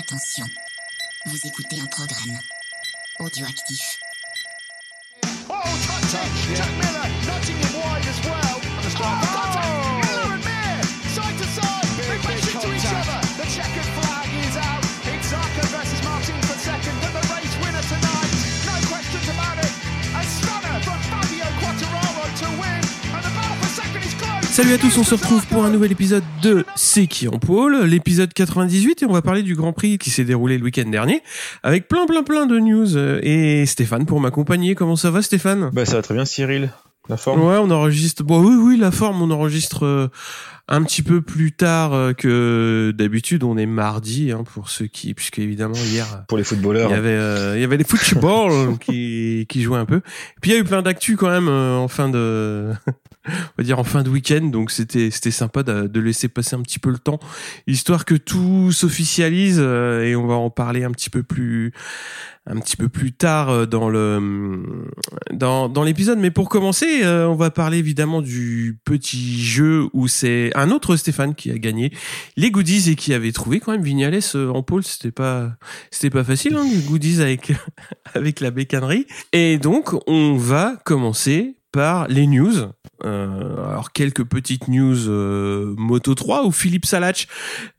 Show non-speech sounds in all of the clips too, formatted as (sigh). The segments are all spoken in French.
Attention, vous écoutez un programme audioactif. Oh, touch Jack Miller nudging him wide as well. Oh, Miller Salut à tous, on se retrouve pour un nouvel épisode de C'est qui en pôle, l'épisode 98 et on va parler du Grand Prix qui s'est déroulé le week-end dernier avec plein plein plein de news euh, et Stéphane pour m'accompagner. Comment ça va Stéphane? Bah ça va très bien Cyril. La forme? Ouais, on enregistre. Bon, oui, oui, la forme, on enregistre euh, un petit peu plus tard euh, que d'habitude. On est mardi, hein, pour ceux qui, puisque évidemment hier pour les il footballeurs. y avait, euh, il y avait les football (laughs) qui qui jouaient un peu. Et puis il y a eu plein d'actu quand même euh, en fin de, on va dire en fin de week-end. Donc c'était c'était sympa de, de laisser passer un petit peu le temps, histoire que tout s'officialise euh, et on va en parler un petit peu plus un petit peu plus tard euh, dans le dans dans l'épisode. Mais pour commencer, euh, on va parler évidemment du petit jeu où c'est un autre Stéphane qui a gagné les goodies et qui avait trouvé quand même Vignales en pôle. C'était pas c'était pas facile hein, les goodies avec (laughs) avec la bécannerie. Et donc on va commencer par les news. Euh, alors quelques petites news euh, Moto 3 où Philippe Salach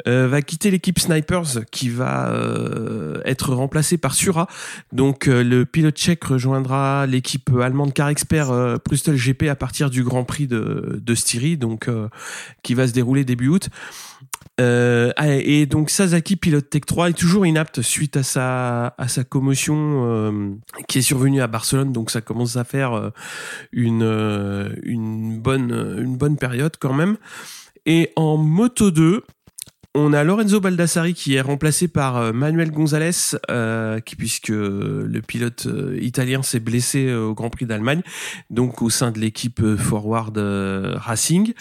euh, va quitter l'équipe Snipers qui va euh, être remplacé par Sura. Donc euh, le pilote tchèque rejoindra l'équipe allemande Car Expert euh, Bristol GP à partir du Grand Prix de, de Styrie, donc qui va se dérouler début août. Euh, ah, et donc Sasaki pilote Tech 3 est toujours inapte suite à sa à sa commotion euh, qui est survenue à Barcelone. Donc ça commence à faire euh, une euh, une bonne une bonne période quand même. Et en moto 2 on a Lorenzo Baldassari qui est remplacé par euh, Manuel Gonzalez, euh, qui, puisque le pilote euh, italien s'est blessé au Grand Prix d'Allemagne, donc au sein de l'équipe Forward Racing.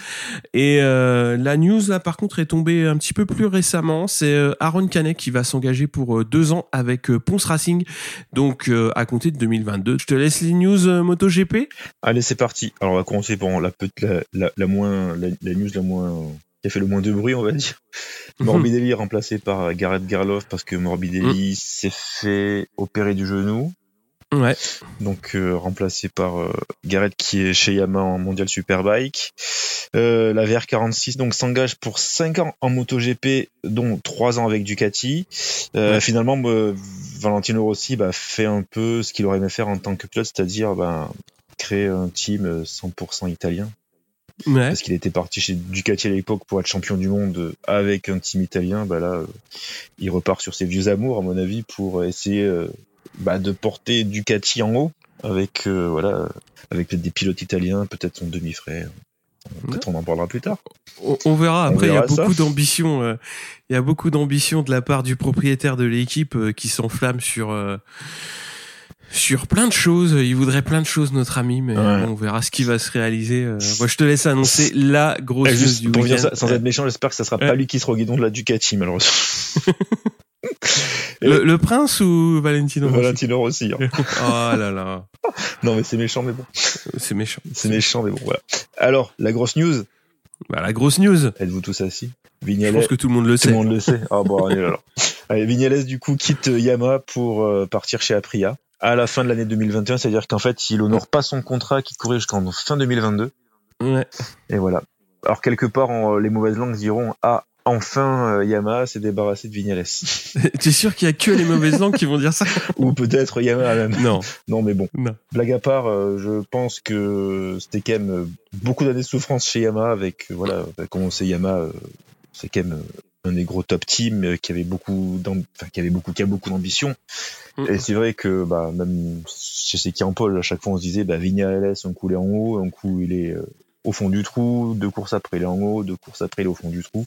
Et la news là, par contre, est tombée un petit peu plus récemment. C'est Aaron Canet qui va s'engager pour deux ans avec Ponce Racing, donc à compter de 2022. Je te laisse les news MotoGP. Allez c'est parti. Alors on va commencer par la, la, la, moins la news la moins qui a fait le moins de bruit on va dire. Morbidelli est remplacé par Gareth Garloff parce que Morbidelli s'est fait opérer du genou. Ouais. Donc euh, remplacé par euh, Gareth qui est chez Yamaha en Mondial Superbike. Euh, la VR46 donc s'engage pour 5 ans en MotoGP, dont 3 ans avec Ducati. Euh, Ouais. Finalement, Valentino Rossi bah, fait un peu ce qu'il aurait aimé faire en tant que pilote, c'est-à-dire bah, créer un team euh, 100% italien. Ouais. Parce qu'il était parti chez Ducati à l'époque pour être champion du monde euh, avec un team italien. Bah là, euh, il repart sur ses vieux amours, à mon avis, pour essayer euh, bah, de porter Ducati en haut avec euh, voilà avec peut-être des pilotes italiens, peut-être son demi-frère. Peut-être on en parlera plus tard. On, on verra. Après, il y a beaucoup d'ambition. euh, Il y a beaucoup d'ambition de la part du propriétaire de l'équipe euh, qui s'enflamme sur sur plein de choses. Il voudrait plein de choses, notre ami, mais Ouais. on verra ce qui va se réaliser. euh. Moi, je te laisse annoncer la grosse Eh, news du pour dire week-end. ça, sans être méchant, j'espère que ça sera Ouais. pas lui qui sera au guidon de la Ducati, malheureusement. (laughs) le, le prince ou Valentino Rossi Valentino Rossi. hein. (laughs) Oh là là, Non, mais c'est méchant, mais bon. c'est méchant. C'est méchant, mais bon, voilà. Alors, la grosse news, Bah, la grosse news. êtes-vous tous assis? Je Vignales, pense que tout le monde le tout sait. le monde le sait. Ah bon, allez, alors. Allez, Vignales, du coup, quitte Yamaha pour euh, partir chez Aprilia à la fin de l'année 2021, c'est-à-dire qu'en fait, il honore pas son contrat qui courait jusqu'en fin 2022. Ouais. Et voilà. Alors, quelque part, on- les mauvaises langues diront, ah, enfin, euh, Yamaha s'est débarrassé de Vignales. (laughs) T'es sûr qu'il y a que les mauvaises langues qui vont dire ça? Ou peut-être Yamaha même. Non, Non, mais bon. non. Blague à part, euh, je pense que c'était quand même beaucoup d'années de souffrance chez Yamaha avec, euh, voilà, comme on sait, Yamaha, euh, c'est quand même un des gros top teams euh, qui avait beaucoup, enfin, qui avait beaucoup, qui a beaucoup d'ambition. Mm. Et c'est vrai que, bah, même chez ces qui en pôle, à chaque fois, on se disait, bah, Vignales, un coup il est en haut, un coup il est euh, au fond du trou, deux courses après il est en haut, deux courses après il est au fond du trou.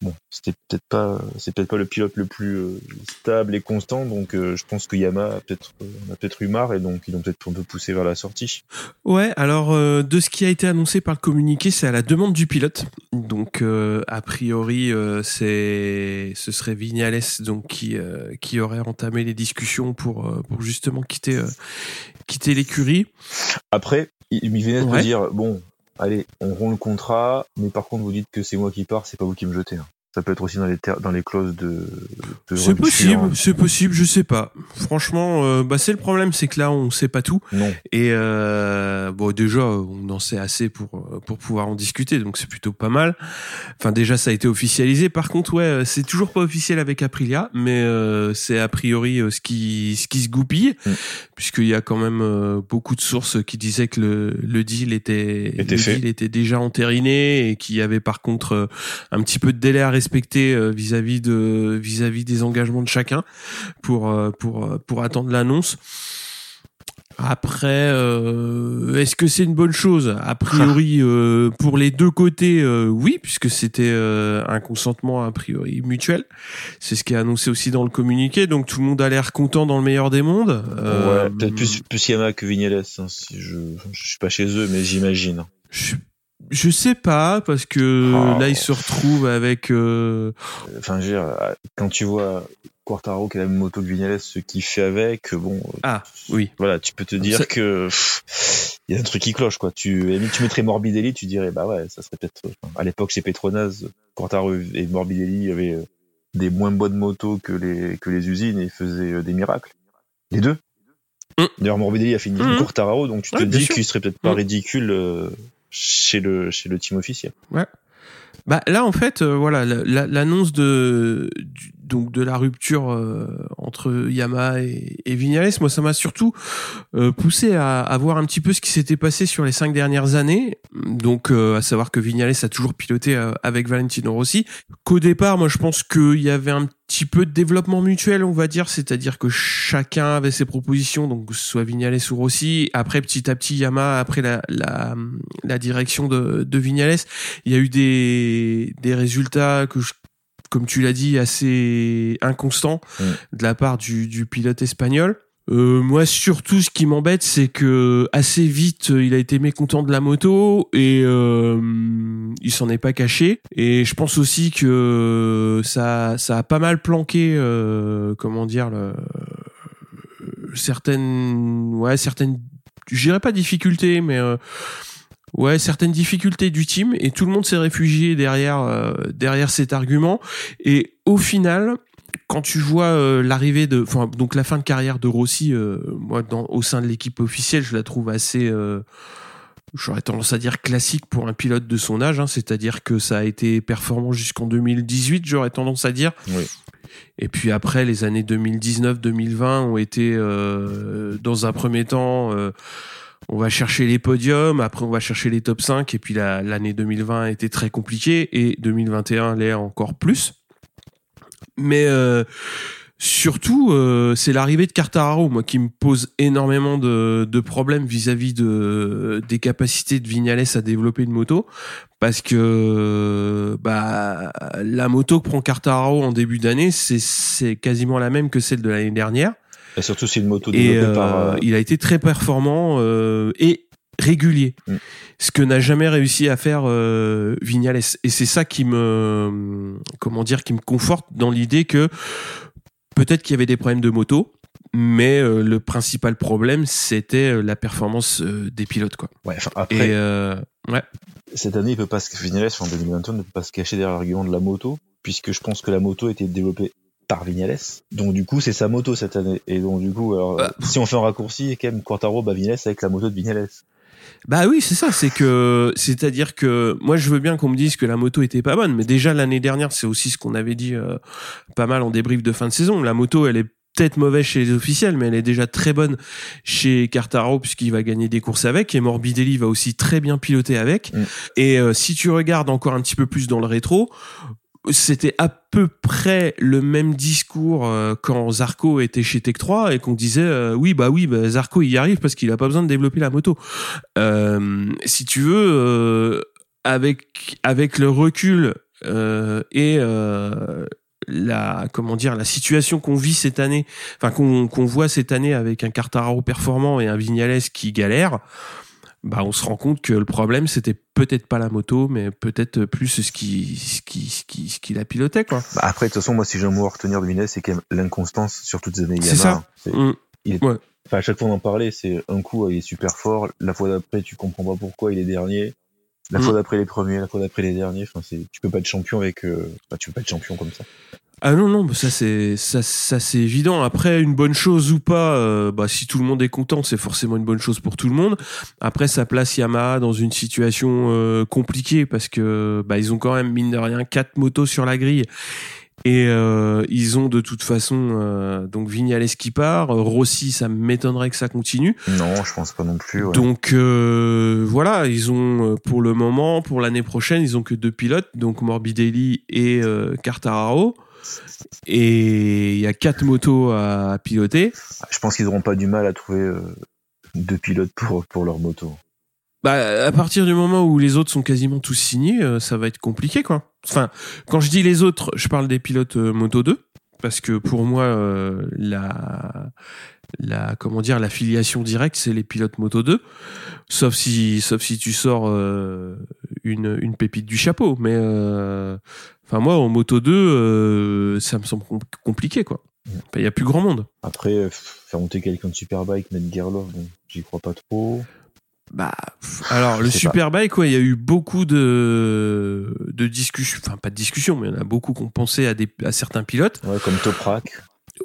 Bon, c'était peut-être pas, c'est peut-être pas le pilote le plus euh, stable et constant, donc euh, je pense que Yamaha a peut-être, euh, on a peut-être eu marre et donc ils ont peut-être un peu poussé vers la sortie. Ouais, alors euh, de ce qui a été annoncé par le communiqué, c'est à la demande du pilote. Donc euh, a priori, c'est ce serait Vignales donc qui qui aurait entamé les discussions pour pour justement quitter quitter l'écurie. Après, il il venait de Ouais. dire bon, allez, on rompt le contrat, mais par contre vous dites que c'est moi qui pars, c'est pas vous qui me jetez. hein. Ça peut être aussi dans les, ter- dans les clauses de. de C'est possible, c'est possible, je sais pas. Franchement, euh, bah c'est le problème, c'est que là on sait pas tout Non. et euh, bon déjà on en sait assez pour euh, pour pouvoir en discuter, donc c'est plutôt pas mal. Enfin déjà ça a été officialisé. Par contre ouais, c'est toujours pas officiel avec Aprilia, mais euh, c'est a priori ce qui ce qui se goupille, Mm. puisqu'il y a quand même beaucoup de sources qui disaient que le le deal était Était le fait. deal était déjà entériné et qu'il y avait par contre un petit peu de délai à respecter euh, vis-à-vis de vis-à-vis des engagements de chacun pour euh, pour euh, pour attendre l'annonce. Après, euh, est-ce que c'est une bonne chose? A priori, euh, pour les deux côtés, euh, oui, puisque c'était un consentement a priori mutuel. C'est ce qui est annoncé aussi dans le communiqué. Donc tout le monde a l'air content dans le meilleur des mondes. Ouais, peut-être plus, plus Yamaha que Vignales. Hein, si je, je suis pas chez eux, mais j'imagine. Je, je sais pas parce que Oh. là ils se retrouvent avec. euh, Enfin, je veux dire, euh, quand tu vois Quartaro qui a la même moto que Vignales, ce qu'il fait avec, bon, Ah oui. voilà, tu peux te dire Ça- que il y a un truc qui cloche, quoi. Tu, tu mettrais Morbidelli, tu dirais, bah ouais, ça serait peut-être. à l'époque, chez Petronas, Quartaro et Morbidelli avaient euh, des moins bonnes motos que les que les usines et ils faisaient euh, des miracles. Les deux. Mm. D'ailleurs, Morbidelli a fini Mm. Quartaro, donc tu te Ouais, dis qu'il serait peut-être pas Mm. ridicule euh, chez le chez le team officiel. Bah là en fait euh, voilà la- la- l'annonce de du- donc de la rupture euh, entre Yamaha et, et Vignales moi ça m'a surtout euh, poussé à, à voir un petit peu ce qui s'était passé sur les cinq dernières années. Donc euh, à savoir que Vignales a toujours piloté euh, avec Valentino Rossi. Qu'au départ moi je pense qu'il y avait un petit peu de développement mutuel on va dire. C'est-à-dire que chacun avait ses propositions donc soit Vignales ou Rossi. Après petit à petit Yamaha après la la, la direction de, de Vignales il y a eu des, des résultats que je- comme tu l'as dit, assez inconstants Mm. de la part du, du pilote espagnol. Euh, moi, surtout, ce qui m'embête, c'est que assez vite, il a été mécontent de la moto et euh, il s'en est pas caché. Et je pense aussi que ça, ça a pas mal planqué, euh, comment dire, le, certaines, ouais, certaines, je dirais pas difficultés, mais euh, ouais, certaines difficultés du team. Et tout le monde s'est réfugié derrière, euh, derrière cet argument. Et au final, quand tu vois euh, l'arrivée de, enfin donc la fin de carrière de Rossi, euh, moi dans, au sein de l'équipe officielle, je la trouve assez, euh, j'aurais tendance à dire classique pour un pilote de son âge. hein, C'est-à-dire que ça a été performant jusqu'en 2018, j'aurais tendance à dire. Oui. Et puis après, les années 2019-2020 ont été euh, dans un premier temps. euh, on va chercher les podiums, après on va chercher les top 5, et puis la- l'année 2020 a été très compliquée, et 2021 l'est encore plus. Mais euh, surtout, euh, c'est l'arrivée de Quartararo, moi, qui me pose énormément de, de problèmes vis-à-vis de des capacités de Vignales à développer une moto, parce que bah la moto que prend Quartararo en début d'année, c'est quasiment la même que celle de l'année dernière. Et surtout, c'est une moto Et développée euh, par. euh, il a été très performant euh, et régulier. Mm. Ce que n'a jamais réussi à faire euh, Vignales. Et c'est ça qui me, comment dire, qui me conforte dans l'idée que peut-être qu'il y avait des problèmes de moto, mais euh, le principal problème c'était euh, la performance euh, des pilotes, quoi. ouais, enfin, Et après, euh, ouais, cette année, il peut pas se, Vignales, en 2021, ne peut pas se cacher derrière l'argument de la moto, puisque je pense que la moto a été développée par Vignales. Donc, du coup, c'est sa moto cette année. Et donc, du coup, alors, Bah. si on fait un raccourci, quand même, Quartaro, Vignales avec la moto de Vignales. Bah oui, c'est ça, c'est que c'est-à-dire que moi je veux bien qu'on me dise que la moto était pas bonne, mais déjà l'année dernière, c'est aussi ce qu'on avait dit euh, pas mal en débrief de fin de saison, la moto elle est peut-être mauvaise chez les officiels, mais elle est déjà très bonne chez Cartaro puisqu'il va gagner des courses avec et Morbidelli va aussi très bien piloter avec. Mm. Et euh, si tu regardes encore un petit peu plus dans le rétro, c'était à peu près le même discours euh, quand Zarco était chez Tech 3 et qu'on disait euh, oui bah oui bah, Zarco il y arrive parce qu'il a pas besoin de développer la moto. Euh, si tu veux euh, avec avec le recul euh, et euh, la comment dire la situation qu'on vit cette année, enfin qu'on qu'on voit cette année avec un Cartararo performant et un Vignales qui galère, bah on se rend compte que le problème c'était peut-être pas la moto, mais peut-être plus ce qui ce qui ce qui ce qui la pilotait quoi. Bah, après, de toute façon, moi, si j'ai un mot à retenir de c'est quand même l'inconstance sur toutes les années C'est ça. Mm. À chaque fois on en parlait, c'est un coup il est super fort, la fois d'après tu comprends pas pourquoi il est dernier. La Mm. fois d'après les premiers, la fois d'après les derniers. Enfin, tu peux pas être champion avec, euh, bah, tu peux pas être champion comme ça. Ah non non, bah ça c'est ça, ça c'est évident. Après une bonne chose ou pas, euh, bah si tout le monde est content, c'est forcément une bonne chose pour tout le monde. Après ça place Yamaha dans une situation euh, compliquée parce que bah ils ont quand même mine de rien quatre motos sur la grille. Et euh, ils ont de toute façon euh, donc Vignales qui part, Rossi ça m'étonnerait que ça continue. Non, je pense pas non plus. ouais. Donc euh, voilà, ils ont pour le moment, pour l'année prochaine, ils ont que deux pilotes, donc Morbidelli et euh, Quartararo. Et il y a quatre motos à, piloter. Je pense qu'ils auront pas du mal à trouver euh, deux pilotes pour pour leur moto. Bah, à partir du moment où les autres sont quasiment tous signés, euh, ça va être compliqué, quoi. Enfin, quand je dis les autres, je parle des pilotes euh, Moto 2, parce que pour moi, euh, la, la, comment dire, la filiation directe, c'est les pilotes Moto 2, sauf si, sauf si tu sors euh, une, une pépite du chapeau. Mais, euh, enfin, moi, en Moto 2, euh, ça me semble com- compliqué, quoi. Il y a plus grand monde. Après, faire monter quelqu'un de Superbike, mettre Gerloff, bon, j'y crois pas trop. Bah, alors le. Superbike, ouais, il y a eu beaucoup de de discussions, enfin pas de discussions, mais il y en a beaucoup qui ont pensé à des à certains pilotes. Ouais, comme Toprak.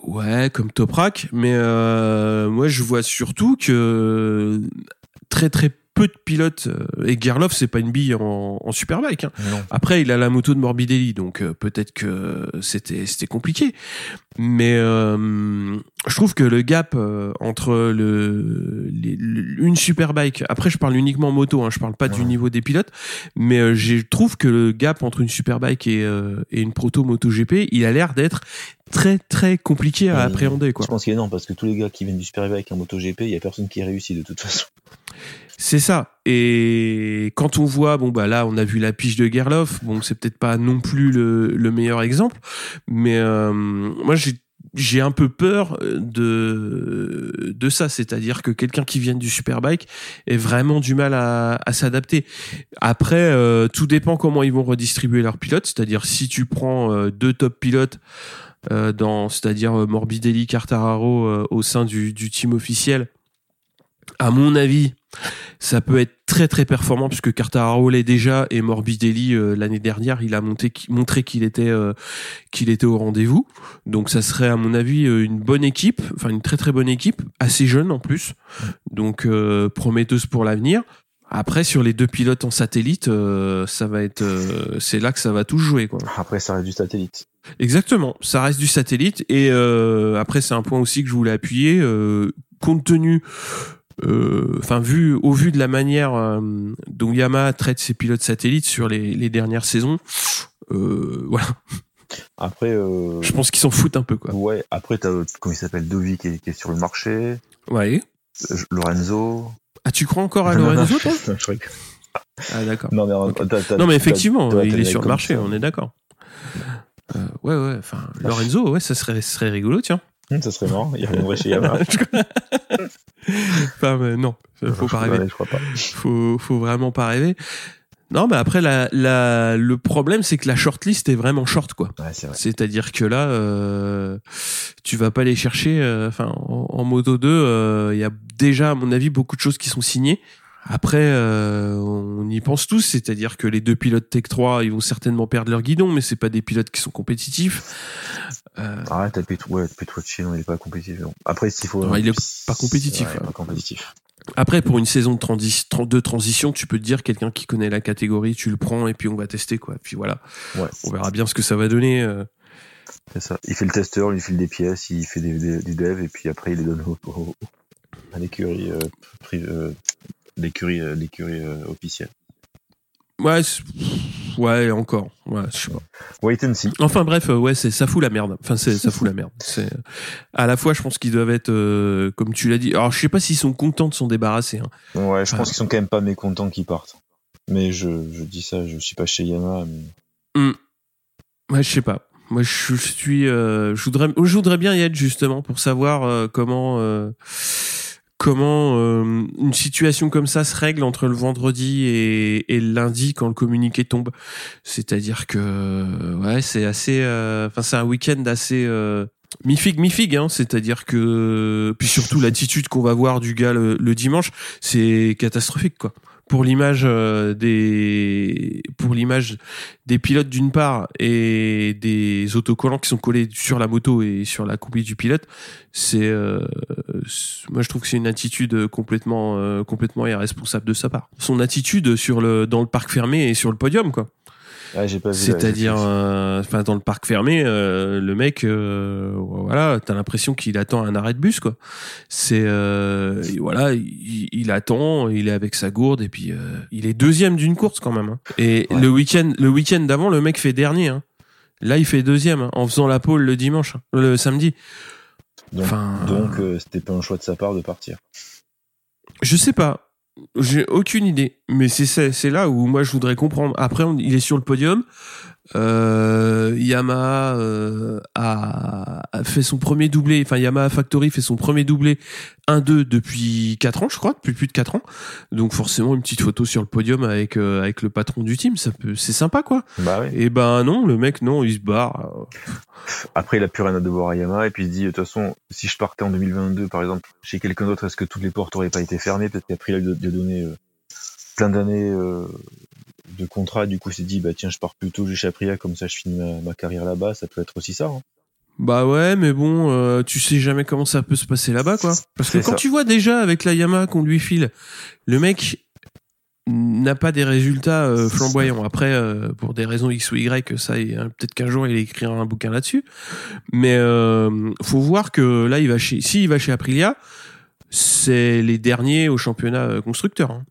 Ouais, comme Toprak, mais euh, moi je vois surtout que très très peu de pilotes euh, et Gerloff c'est pas une bille en, en Superbike. Hein. Après, il a la moto de Morbidelli, donc euh, peut-être que c'était c'était compliqué. Mais euh, je trouve que le gap euh, entre le, les- le- une superbike, après je parle uniquement moto, hein, je parle pas du niveau des pilotes, mais euh, je trouve que le gap entre une superbike et, euh, et une proto MotoGP, il a l'air d'être très très compliqué à appréhender quoi. Je pense qu'il est non, parce que tous les gars qui viennent du Superbike en MotoGP, il y a personne qui réussit de toute façon. C'est ça. Et quand on voit, bon bah là, on a vu la piche de Gerloff. Bon, c'est peut-être pas non plus le, le meilleur exemple, mais euh, moi j'ai un peu peur de de ça, c'est-à-dire que quelqu'un qui vient du superbike ait vraiment du mal à, s'adapter. Après, euh, tout dépend comment ils vont redistribuer leurs pilotes, c'est-à-dire si tu prends euh, deux top pilotes euh, dans, c'est-à-dire Morbidelli, Quartararo euh, au sein du team officiel. À mon avis, ça peut être très très performant puisque Quartararo l'est déjà et Morbidelli euh, l'année dernière il a monté, montré qu'il était euh, qu'il était au rendez-vous. Donc ça serait à mon avis euh, une bonne équipe, enfin une très très bonne équipe, assez jeune en plus, donc euh, prometteuse pour l'avenir. Après sur les deux pilotes en satellite, euh, ça va être euh, c'est là que ça va tout jouer quoi. Après, ça reste du satellite. Exactement, ça reste du satellite et euh, après c'est un point aussi que je voulais appuyer compte tenu euh, enfin vu au vu de la manière euh, dont Yamaha traite ses pilotes satellites sur les, les dernières saisons euh, voilà. Après, euh, je pense qu'ils s'en foutent un peu quoi. Ouais, après, t'as, comment il s'appelle, Dovi qui est, qui est sur le marché, ouais. Lorenzo. ah tu crois encore à Lorenzo toi ah d'accord. Non, mais, Ok. t'as- t'as- non mais t'as- effectivement t'as- t'as il est sur le marché ça. on est d'accord. Euh, ouais ouais enfin Lorenzo ouais ça serait ça serait rigolo tiens Hum, ça serait marrant, il reviendrait chez Yamaha. (laughs) enfin mais non faut pas rêver Ouais, je crois pas. faut, faut vraiment pas rêver. Non, mais après, la, la, le problème, c'est que la shortlist est vraiment short, quoi. Ouais. C'est-à-dire que là, euh, tu vas pas les chercher. euh, Enfin, en, en Moto 2, euh, il y a déjà, à mon avis, beaucoup de choses qui sont signées. Après, euh, on y pense tous, c'est-à-dire que les deux pilotes Tech 3, ils vont certainement perdre leur guidon, mais c'est pas des pilotes qui sont compétitifs. Euh, Ah, t'as Petro, ouais, Petrucci, non, il est pas compétitif. Après, s'il faut. Non, il est pas compétitif, Ouais, ouais. pas compétitif. Après, pour une saison de, transi- tran- de transition, tu peux te dire quelqu'un qui connaît la catégorie, tu le prends et puis on va tester quoi. Puis voilà, Ouais. on verra bien ce que ça va donner. euh. C'est ça. Il fait le testeur, il file des pièces, il fait des, des, du dev, et puis après, il les donne au, au- à l'écurie, euh, euh, l'écurie, officielle. Ouais, ouais, encore. Ouais, je sais pas. Wait and see. Enfin bref, euh, ouais, c'est ça fout la merde. Enfin, c'est ça fout la merde. (laughs) C'est à la fois, je pense qu'ils doivent être, euh, comme tu l'as dit. Alors, je sais pas s'ils sont contents de s'en débarrasser. hein. Ouais, je pense qu'ils sont quand même pas mécontents qu'ils partent. Mais je, je dis ça, je suis pas chez Yamaha, mais Ouais, je sais pas. Moi, je suis. euh, je voudrais, je voudrais bien y être justement pour savoir euh, comment. Comment euh, une situation comme ça se règle entre le vendredi et, le lundi quand le communiqué tombe? C'est-à-dire que ouais, c'est assez. euh, Enfin, c'est un week-end assez euh, mi figue mi figue. Hein, C'est-à-dire que puis surtout l'attitude qu'on va voir du gars le, le dimanche, c'est catastrophique quoi. Pour l'image euh, des pour l'image des pilotes d'une part et des autocollants qui sont collés sur la moto et sur la combi du pilote, euh, c'est- moi je trouve que c'est une attitude complètement euh, complètement irresponsable de sa part. Son attitude sur le dans le parc fermé et sur le podium quoi. Ah. C'est-à-dire, euh, enfin, dans le parc fermé, euh, le mec, euh, voilà, t'as l'impression qu'il attend un arrêt de bus, quoi. C'est, euh, voilà, il, il attend, il est avec sa gourde, et puis il est deuxième d'une course quand même. hein. Et Ouais. le week-end, le week-end d'avant, le mec fait dernier. hein. Là, il fait deuxième hein, en faisant la pole le dimanche, le samedi. Donc, Enfin, donc c'était pas un choix de sa part de partir. Je sais pas. J'ai aucune idée. Mais c'est là où moi je voudrais comprendre. Après, il est sur le podium. Euh, Yamaha euh, a, a fait son premier doublé. Enfin, Yamaha Factory fait son premier doublé 1-2 depuis 4 ans, je crois, depuis plus de 4 ans. Donc forcément une petite photo sur le podium avec euh, avec le patron du team, ça peut, c'est sympa quoi. Bah. Et ben non, le mec non, il se barre. Après, il a plus rien à devoir à Yamaha et puis il se dit, de toute façon, si je partais en 2022, par exemple, chez quelqu'un d'autre, est-ce que toutes les portes auraient pas été fermées? Peut-être qu'après, il a donner euh, plein d'années euh, de contrat. Du coup, il s'est dit, bah tiens, je pars plutôt chez Aprilia, comme ça, je finis ma, ma carrière là-bas. Ça peut être aussi ça. hein. Bah ouais, mais bon, euh, tu sais jamais comment ça peut se passer là-bas, quoi. Parce que quand ça. tu vois déjà avec la Yamaha qu'on lui file, le mec n'a pas des résultats euh, flamboyants. Après, euh, pour des raisons X ou Y, ça, hein, peut-être qu'un jour il écrira un bouquin là-dessus. Mais faut voir que là, il va chez, s'il va chez Aprilia, c'est les derniers au championnat constructeur. hein.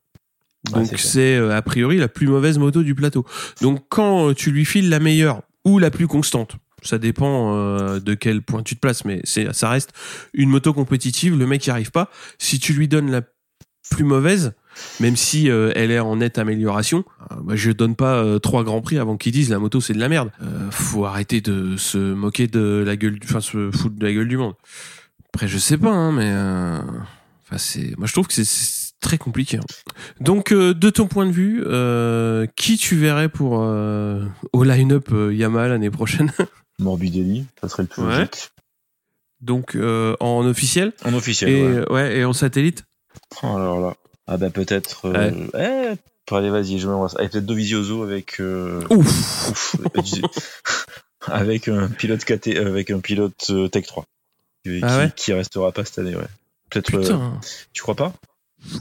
Donc c'est euh, a priori la plus mauvaise moto du plateau. Donc quand euh, tu lui files la meilleure ou la plus constante, ça dépend euh, de quel point tu te places, mais c'est ça reste une moto compétitive. Le mec n'y arrive pas. Si tu lui donnes la plus mauvaise, même si euh, elle est en nette amélioration, bah, je donne pas euh, trois grands prix avant qu'ils disent la moto c'est de la merde. Euh, faut arrêter de se moquer de la gueule, du- enfin se foutre de la gueule du monde. Après je sais pas, hein, mais euh, enfin c'est, moi je trouve que c'est très compliqué. hein. Donc euh, de ton point de vue, euh, qui tu verrais pour euh, au line-up Yamaha l'année prochaine? (laughs) Morbidelli, ça serait le plus Ouais. logique. Donc en officiel? En officiel, et ouais. ouais et en satellite? Oh, alors là. Ah bah peut-être... Eh, allez, vas-y, je m'embrasse. Allez, peut-être Dovizioso avec... Ouf. (laughs) avec un pilote KT, avec un pilote Tech 3 qui, Ah ouais? qui restera pas cette année ouais. Peut-être tu crois pas?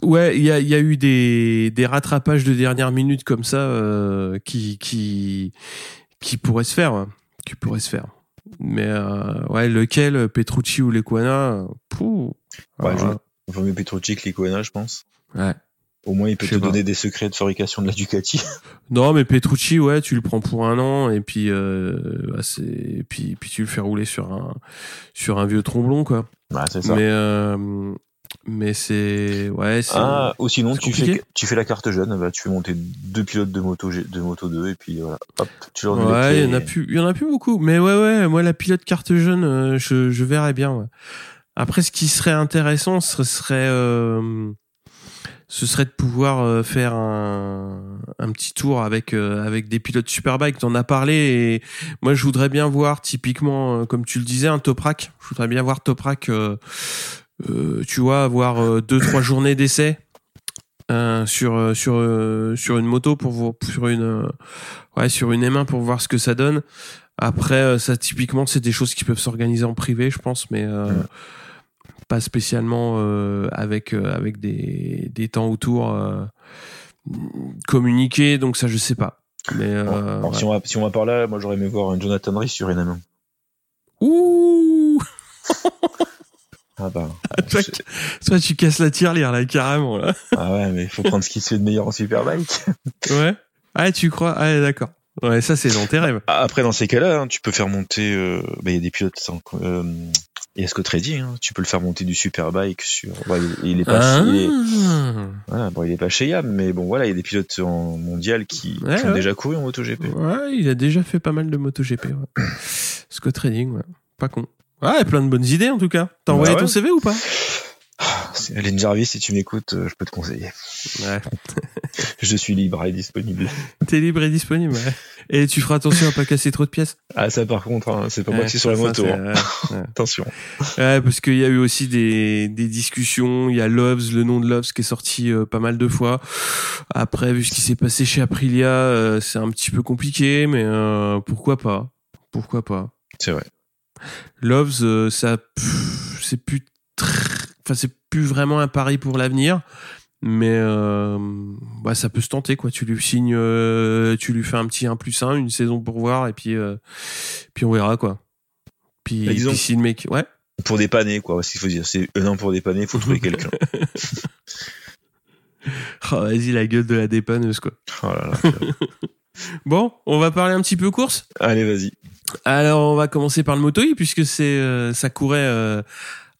Ouais, il y a, il y a eu des, des rattrapages de dernière minute comme ça euh, qui, qui, qui pourraient se faire. ouais. Qui pourraient se faire. Mais euh, ouais, lequel, Petrucci ou Lequana Pouh. Ouais, Il vaut mieux Petrucci que Licoena, je pense. ouais. Au moins, il peut Je te pas. donner des secrets de fabrication de la Ducati. (laughs) Non, mais Petrucci, ouais, tu le prends pour un an et puis, euh, bah, c'est, et puis, puis tu le fais rouler sur un, sur un vieux tromblon, quoi. Ouais, c'est ça. Mais, euh, mais c'est, ouais, c'est. ah, ou sinon, tu compliqué. fais, tu fais la carte jeune, bah, tu fais monter deux pilotes de moto, de moto 2, et puis voilà, hop, tu leur Ouais, il y en a plus, il y en a plus beaucoup. Mais ouais, ouais, moi la pilote carte jeune, euh, je, je verrais bien. ouais. Après, ce qui serait intéressant, ce serait, euh, ce serait de pouvoir euh, faire un, un petit tour avec euh, avec des pilotes superbike. T'en as parlé et moi je voudrais bien voir typiquement, euh, comme tu le disais, un Toprak. Je voudrais bien voir Toprak. euh, tu vois, avoir euh, deux trois journées d'essai. euh, sur euh, sur euh, sur une moto pour voir sur une euh, ouais sur une M1 pour voir ce que ça donne après euh, ça typiquement c'est des choses qui peuvent s'organiser en privé je pense mais euh, pas spécialement euh, avec euh, avec des des temps autour euh, communiqués donc ça je sais pas mais euh, Bon, alors, ouais. si, on va, si on va par là, moi j'aurais aimé voir un Jonathan Rhys sur une M1. ouh (laughs) Ah bah. toi, c'est- toi tu casses la tirelire là carrément là (laughs) ah ouais, mais il faut prendre ce qui se fait de meilleur en Superbike. (laughs) ouais ah tu crois? Ah d'accord ouais ça c'est dans tes rêves Après, dans ces cas-là, hein, tu peux faire monter. euh, bah, Il y a des pilotes sans. Euh, il y a Scott Reddy, hein, tu peux le faire monter du Superbike sur. bah, il, il est pas. ah. il est- voilà, bon, il est pas chez Yam, mais bon, voilà, il y a des pilotes en mondial qui, Ouais, qui ont déjà couru en MotoGP. Ouais, il a déjà fait pas mal de MotoGP. Ouais. (clears throat) Scott Redding, ouais. pas con. Ouais, plein de bonnes idées en tout cas. T'as Bah envoyé ouais. ton CV ou pas? Len Jarvis, si tu m'écoutes, euh, je peux te conseiller. Ouais. (laughs) Je suis libre et disponible. T'es libre et disponible. Ouais. Et tu feras attention à pas casser trop de pièces? Ah, ça, par contre, hein, c'est pas moi qui suis sur la moto. hein. (laughs) Attention. Ouais, parce qu'il y a eu aussi des, des discussions. Il y a Loves, le nom de Loves qui est sorti euh, pas mal de fois. Après, vu ce qui s'est passé chez Aprilia, euh, c'est un petit peu compliqué, mais euh, pourquoi pas? Pourquoi pas? C'est vrai. Loves, euh, ça, c'est plus, enfin, c'est plus vraiment un pari pour l'avenir. Mais euh, bah, ça peut se tenter quoi. Tu lui signes, euh, tu lui fais un petit 1 plus 1, une saison pour voir, et puis euh, puis on verra quoi. Puis, Bah, disons- puis si le mec, ouais. Pour dépanner, quoi. Ce qu'il faut dire, c'est un an pour dépanner, il faut trouver quelqu'un. (laughs) (laughs) Oh, vas-y la gueule de la dépanneuse quoi. Oh là là. (laughs) Bon, on va parler un petit peu course? Allez, vas-y. Alors, on va commencer par le Moto E, puisque c'est euh, ça courait euh,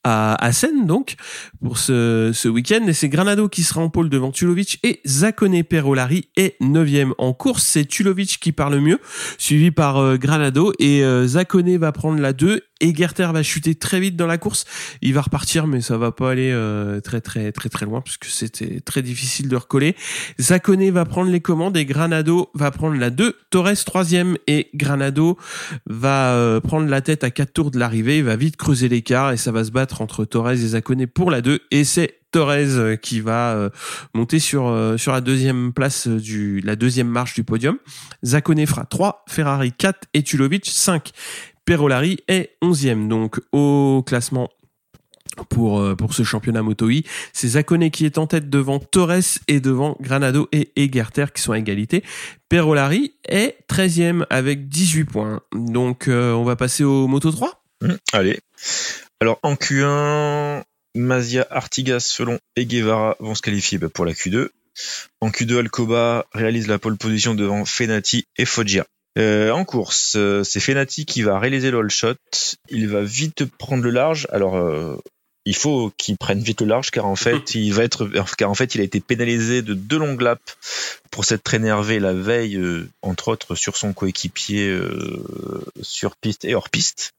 à, à Seine, donc, pour ce, ce week-end. Et c'est Granado qui sera en pôle devant Tulovic et Zakone Perolari est 9 en course. C'est Tulovic qui part le mieux, suivi par euh, Granado. Et euh, Zakone va prendre la 2. Et Gerter va chuter très vite dans la course. Il va repartir, mais ça va pas aller euh, très très très très loin, parce que c'était très difficile de recoller. Zakone va prendre les commandes et Granado va prendre la 2. Torres troisième et Granado va euh, prendre la tête à 4 tours de l'arrivée. Il va vite creuser l'écart et ça va se battre entre Torres et Zakone pour la 2. Et c'est Torres euh, qui va monter sur sur la deuxième place du la deuxième marche du podium. Zakone fera 3, Ferrari 4 et Tulovic 5. Perolari est 11e donc au classement pour, euh, ce championnat Moto E. C'est Zakone qui est en tête devant Torres et devant Granado et Egerter qui sont à égalité. Perolari est 13e avec 18 points. Donc euh, on va passer au Moto 3. Hum, Allez. Alors, en Q1, Mazia, Artigas, Selon et vont se qualifier bah, pour la Q2. En Q2, Alcoba réalise la pole position devant Fenati et Foggia. Euh, en course, euh, c'est Fenati qui va réaliser le all shot. Il va vite prendre le large. Alors, euh, il faut qu'il prenne vite le large car en fait, (laughs) il va être, car en fait, il a été pénalisé de deux longues laps pour s'être énervé la veille, euh, entre autres sur son coéquipier euh, sur piste et hors piste.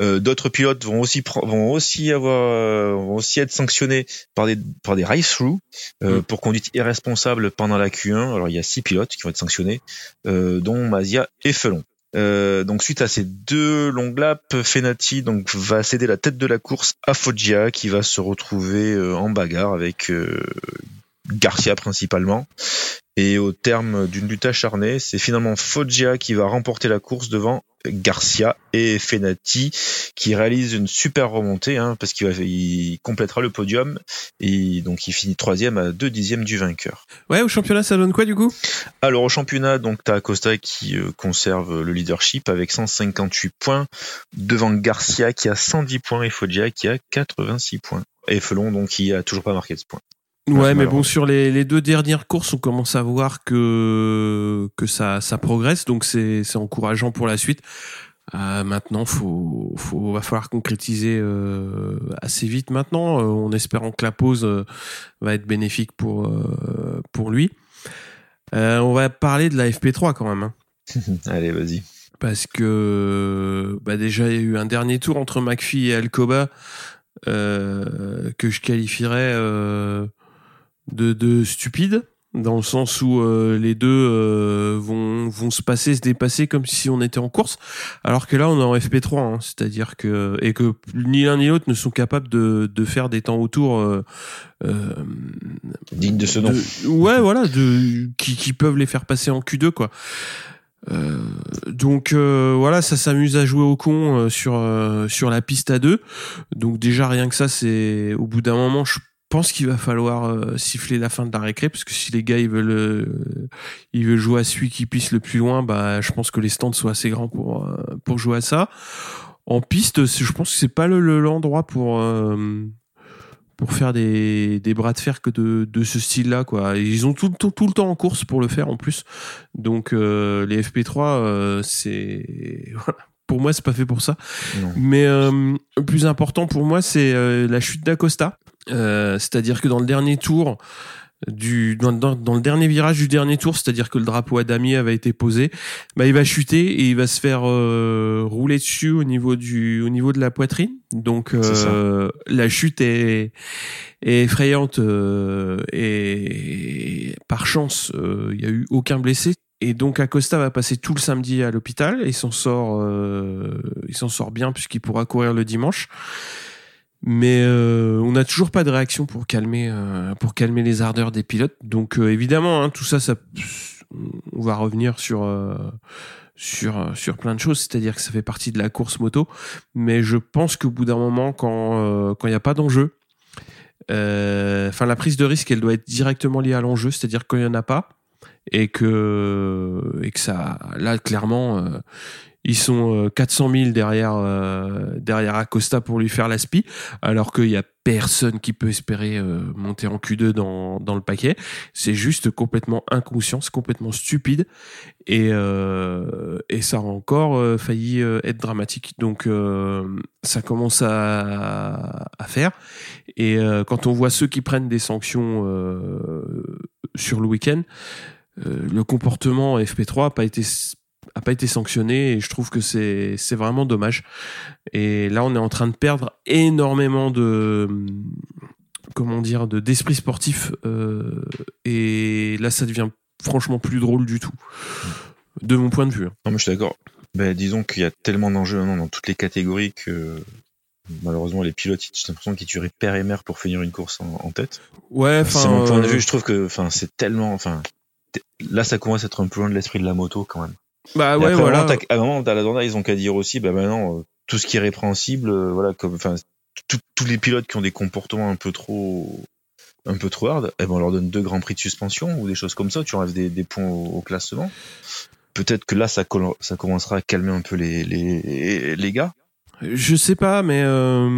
Euh, D'autres pilotes vont aussi vont aussi avoir euh, vont aussi être sanctionnés par des par des race-through euh, Mm. pour conduite irresponsable pendant la Q1. Alors il y a six pilotes qui vont être sanctionnés, euh, dont Mazia et Felon. Euh, donc suite à ces deux longues laps, Fenati donc va céder la tête de la course à Foggia qui va se retrouver euh, en bagarre avec euh, Garcia principalement. Et au terme d'une lutte acharnée, c'est finalement Foggia qui va remporter la course devant Garcia et Fenati qui réalise une super remontée hein, parce qu'il va, il complétera le podium et donc il finit troisième à deux dixièmes du vainqueur. Ouais, au championnat ça donne quoi du coup? Alors au championnat, donc t'as Acosta qui euh, conserve le leadership avec 158 points devant Garcia qui a 110 points et Foggia qui a 86 points. Et Felon donc qui a toujours pas marqué de ce point. Ouais, mais bon, sur les, les deux dernières courses, on commence à voir que que ça ça progresse, donc c'est c'est encourageant pour la suite. Euh, maintenant, faut faut va falloir concrétiser euh, assez vite maintenant, euh, en espérant que la pause euh, va être bénéfique pour euh, pour lui. Euh, on va parler de la FP3 quand même. hein. (laughs) Allez, vas-y. parce que bah déjà il y a eu un dernier tour entre McPhee et Alcoba euh, que je qualifierais euh, de, de stupide dans le sens où euh, les deux euh, vont vont se passer se dépasser comme si on était en course alors que là on est en FP3 hein, c'est-à-dire que et que ni l'un ni l'autre ne sont capables de, de faire des temps autour euh, euh, Digne de ce nom. de- ouais, voilà, de, qui, qui peuvent les faire passer en Q2, quoi. Euh, donc euh, voilà, ça s'amuse à jouer au con euh, sur euh, sur la piste à deux. Donc déjà rien que ça, c'est au bout d'un moment, je pense qu'il va falloir euh, siffler la fin de la récré parce que si les gars ils veulent euh, ils veulent jouer à celui qui pisse le plus loin, bah je pense que les stands soient assez grands pour euh, pour jouer à ça. En piste, je pense que c'est pas le le- l'endroit pour pour faire des, des bras de fer que de, de ce style-là. quoi. Ils ont tout, le temps- tout le temps en course pour le faire en plus. Donc les FP3, euh, c'est... (laughs) Pour moi, c'est pas fait pour ça. Non. Mais le plus important pour moi, c'est la chute d'Acosta. Euh, C'est-à-dire que dans le dernier tour, du dans, dans, dans le dernier virage du dernier tour, c'est-à-dire que le drapeau à damier avait été posé, bah il va chuter et il va se faire euh, rouler dessus au niveau du au niveau de la poitrine. Donc euh, la chute est, est effrayante euh, et par chance euh, il y a eu aucun blessé. Et donc Acosta va passer tout le samedi à l'hôpital et s'en sort euh, il s'en sort bien puisqu'il pourra courir le dimanche. Mais euh, on n'a toujours pas de réaction pour calmer euh, pour calmer les ardeurs des pilotes. Donc euh, évidemment, hein, tout ça, ça, on va revenir sur euh, sur sur plein de choses. C'est-à-dire que ça fait partie de la course moto. Mais je pense qu'au bout d'un moment, quand euh, quand il n'y a pas d'enjeu, euh, enfin la prise de risque, elle doit être directement liée à l'enjeu. C'est-à-dire qu'il y en a pas et que et que ça, là clairement. Euh, ils sont euh, 400 000 derrière euh, derrière Acosta pour lui faire la spi, alors qu'il y a personne qui peut espérer euh, monter en Q2 dans, dans le paquet. C'est juste complètement inconscient, c'est complètement stupide, et euh, et ça a encore euh, failli euh, être dramatique. Donc euh, ça commence à, à faire. Et euh, quand on voit ceux qui prennent des sanctions euh, sur le week-end, euh, le comportement FP3 a pas été a pas été sanctionné et je trouve que c'est c'est vraiment dommage. Et là, on est en train de perdre énormément de comment dire de d'esprit sportif euh, et là, ça devient franchement plus drôle du tout, de mon point de vue. hein. Non, mais je suis d'accord. Ben, disons qu'il y a tellement d'enjeux maintenant dans toutes les catégories que malheureusement les pilotes, j'ai l'impression qu'ils tueraient père et mère pour finir une course en, en tête. Ouais, enfin. c'est mon point de euh, vue. Je trouve que, enfin, c'est tellement, enfin, là, ça commence à être un peu loin de l'esprit de la moto quand même. Bah ouais, après, voilà. à un moment, t'as la Danda, ils ont qu'à dire aussi, bah maintenant, euh, tout ce qui est répréhensible, euh, voilà, comme, enfin, tous les pilotes qui ont des comportements un peu trop, un peu trop hard, eh ben, on leur donne deux grands prix de suspension ou des choses comme ça, tu enlèves des, des points au, au classement. Peut-être que là, ça, ça commencera à calmer un peu les, les, les gars. Je sais pas, mais euh,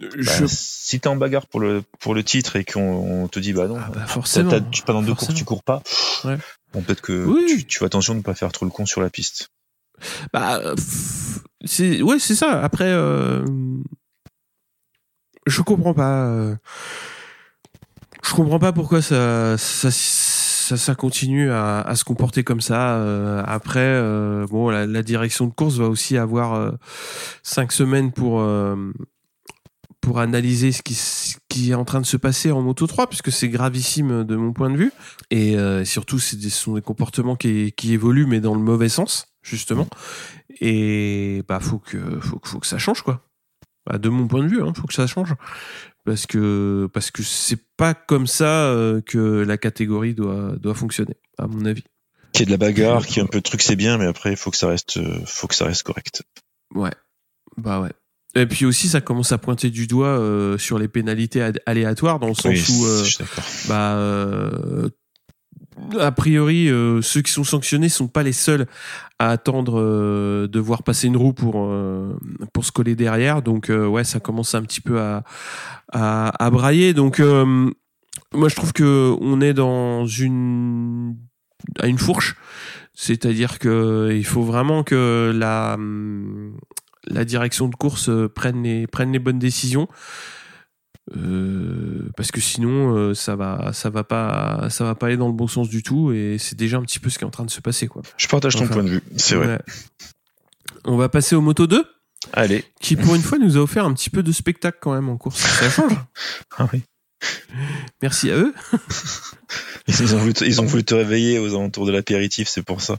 Bah, je. Si t'es en bagarre pour le, pour le titre et qu'on on te dit, bah non, Ah bah t'as- forcément. t'as- tu- pendant deux Forcément. courses, tu cours pas. Ouais. Bon, peut-être que Oui. tu, tu fais attention de ne pas faire trop le con sur la piste. Bah, euh, c'est ouais, c'est ça. Après, euh, je comprends pas. euh, je comprends pas pourquoi ça ça ça, continue à, se comporter comme ça. euh, après, euh, bon, la, direction de course va aussi avoir euh, cinq semaines pour pour analyser ce qui, est en train de se passer en Moto 3, puisque c'est gravissime de mon point de vue. Et surtout, ce sont des comportements qui, évoluent, mais dans le mauvais sens, justement. Et bah, faut que, faut, que- ça change, quoi. Bah, de mon point de vue, hein, faut que ça change. Parce que, parce que c'est pas comme ça euh, que la catégorie doit, doit fonctionner, à mon avis. Qu'il y ait de la bagarre, qu'il y ait un peu de truc, c'est bien, mais après, il faut que ça reste, euh, faut que ça reste correct. Ouais. Bah ouais. Et puis aussi, ça commence à pointer du doigt euh, sur les pénalités aléatoires, dans le sens Oui, où, euh, bah, euh, a priori, euh, ceux qui sont sanctionnés sont pas les seuls à attendre euh, de voir passer une roue pour euh, se coller derrière. Donc ouais, ça commence un petit peu à brailler. Donc moi, je trouve que on est dans une à une fourche. C'est-à-dire que il faut vraiment que la direction de course prenne les bonnes décisions. Euh, parce que sinon euh, ça va ça va pas ça va pas aller dans le bon sens du tout et c'est déjà un petit peu ce qui est en train de se passer quoi. Je partage ton point de vue, c'est vrai. Ouais. On va passer au Moto 2 Allez. qui pour une fois nous a offert un petit peu de spectacle quand même en course. Ça (laughs) change. Ah oui. Merci à eux. Ils ont voulu te, ils ont voulu te réveiller aux alentours de l'apéritif, c'est pour ça.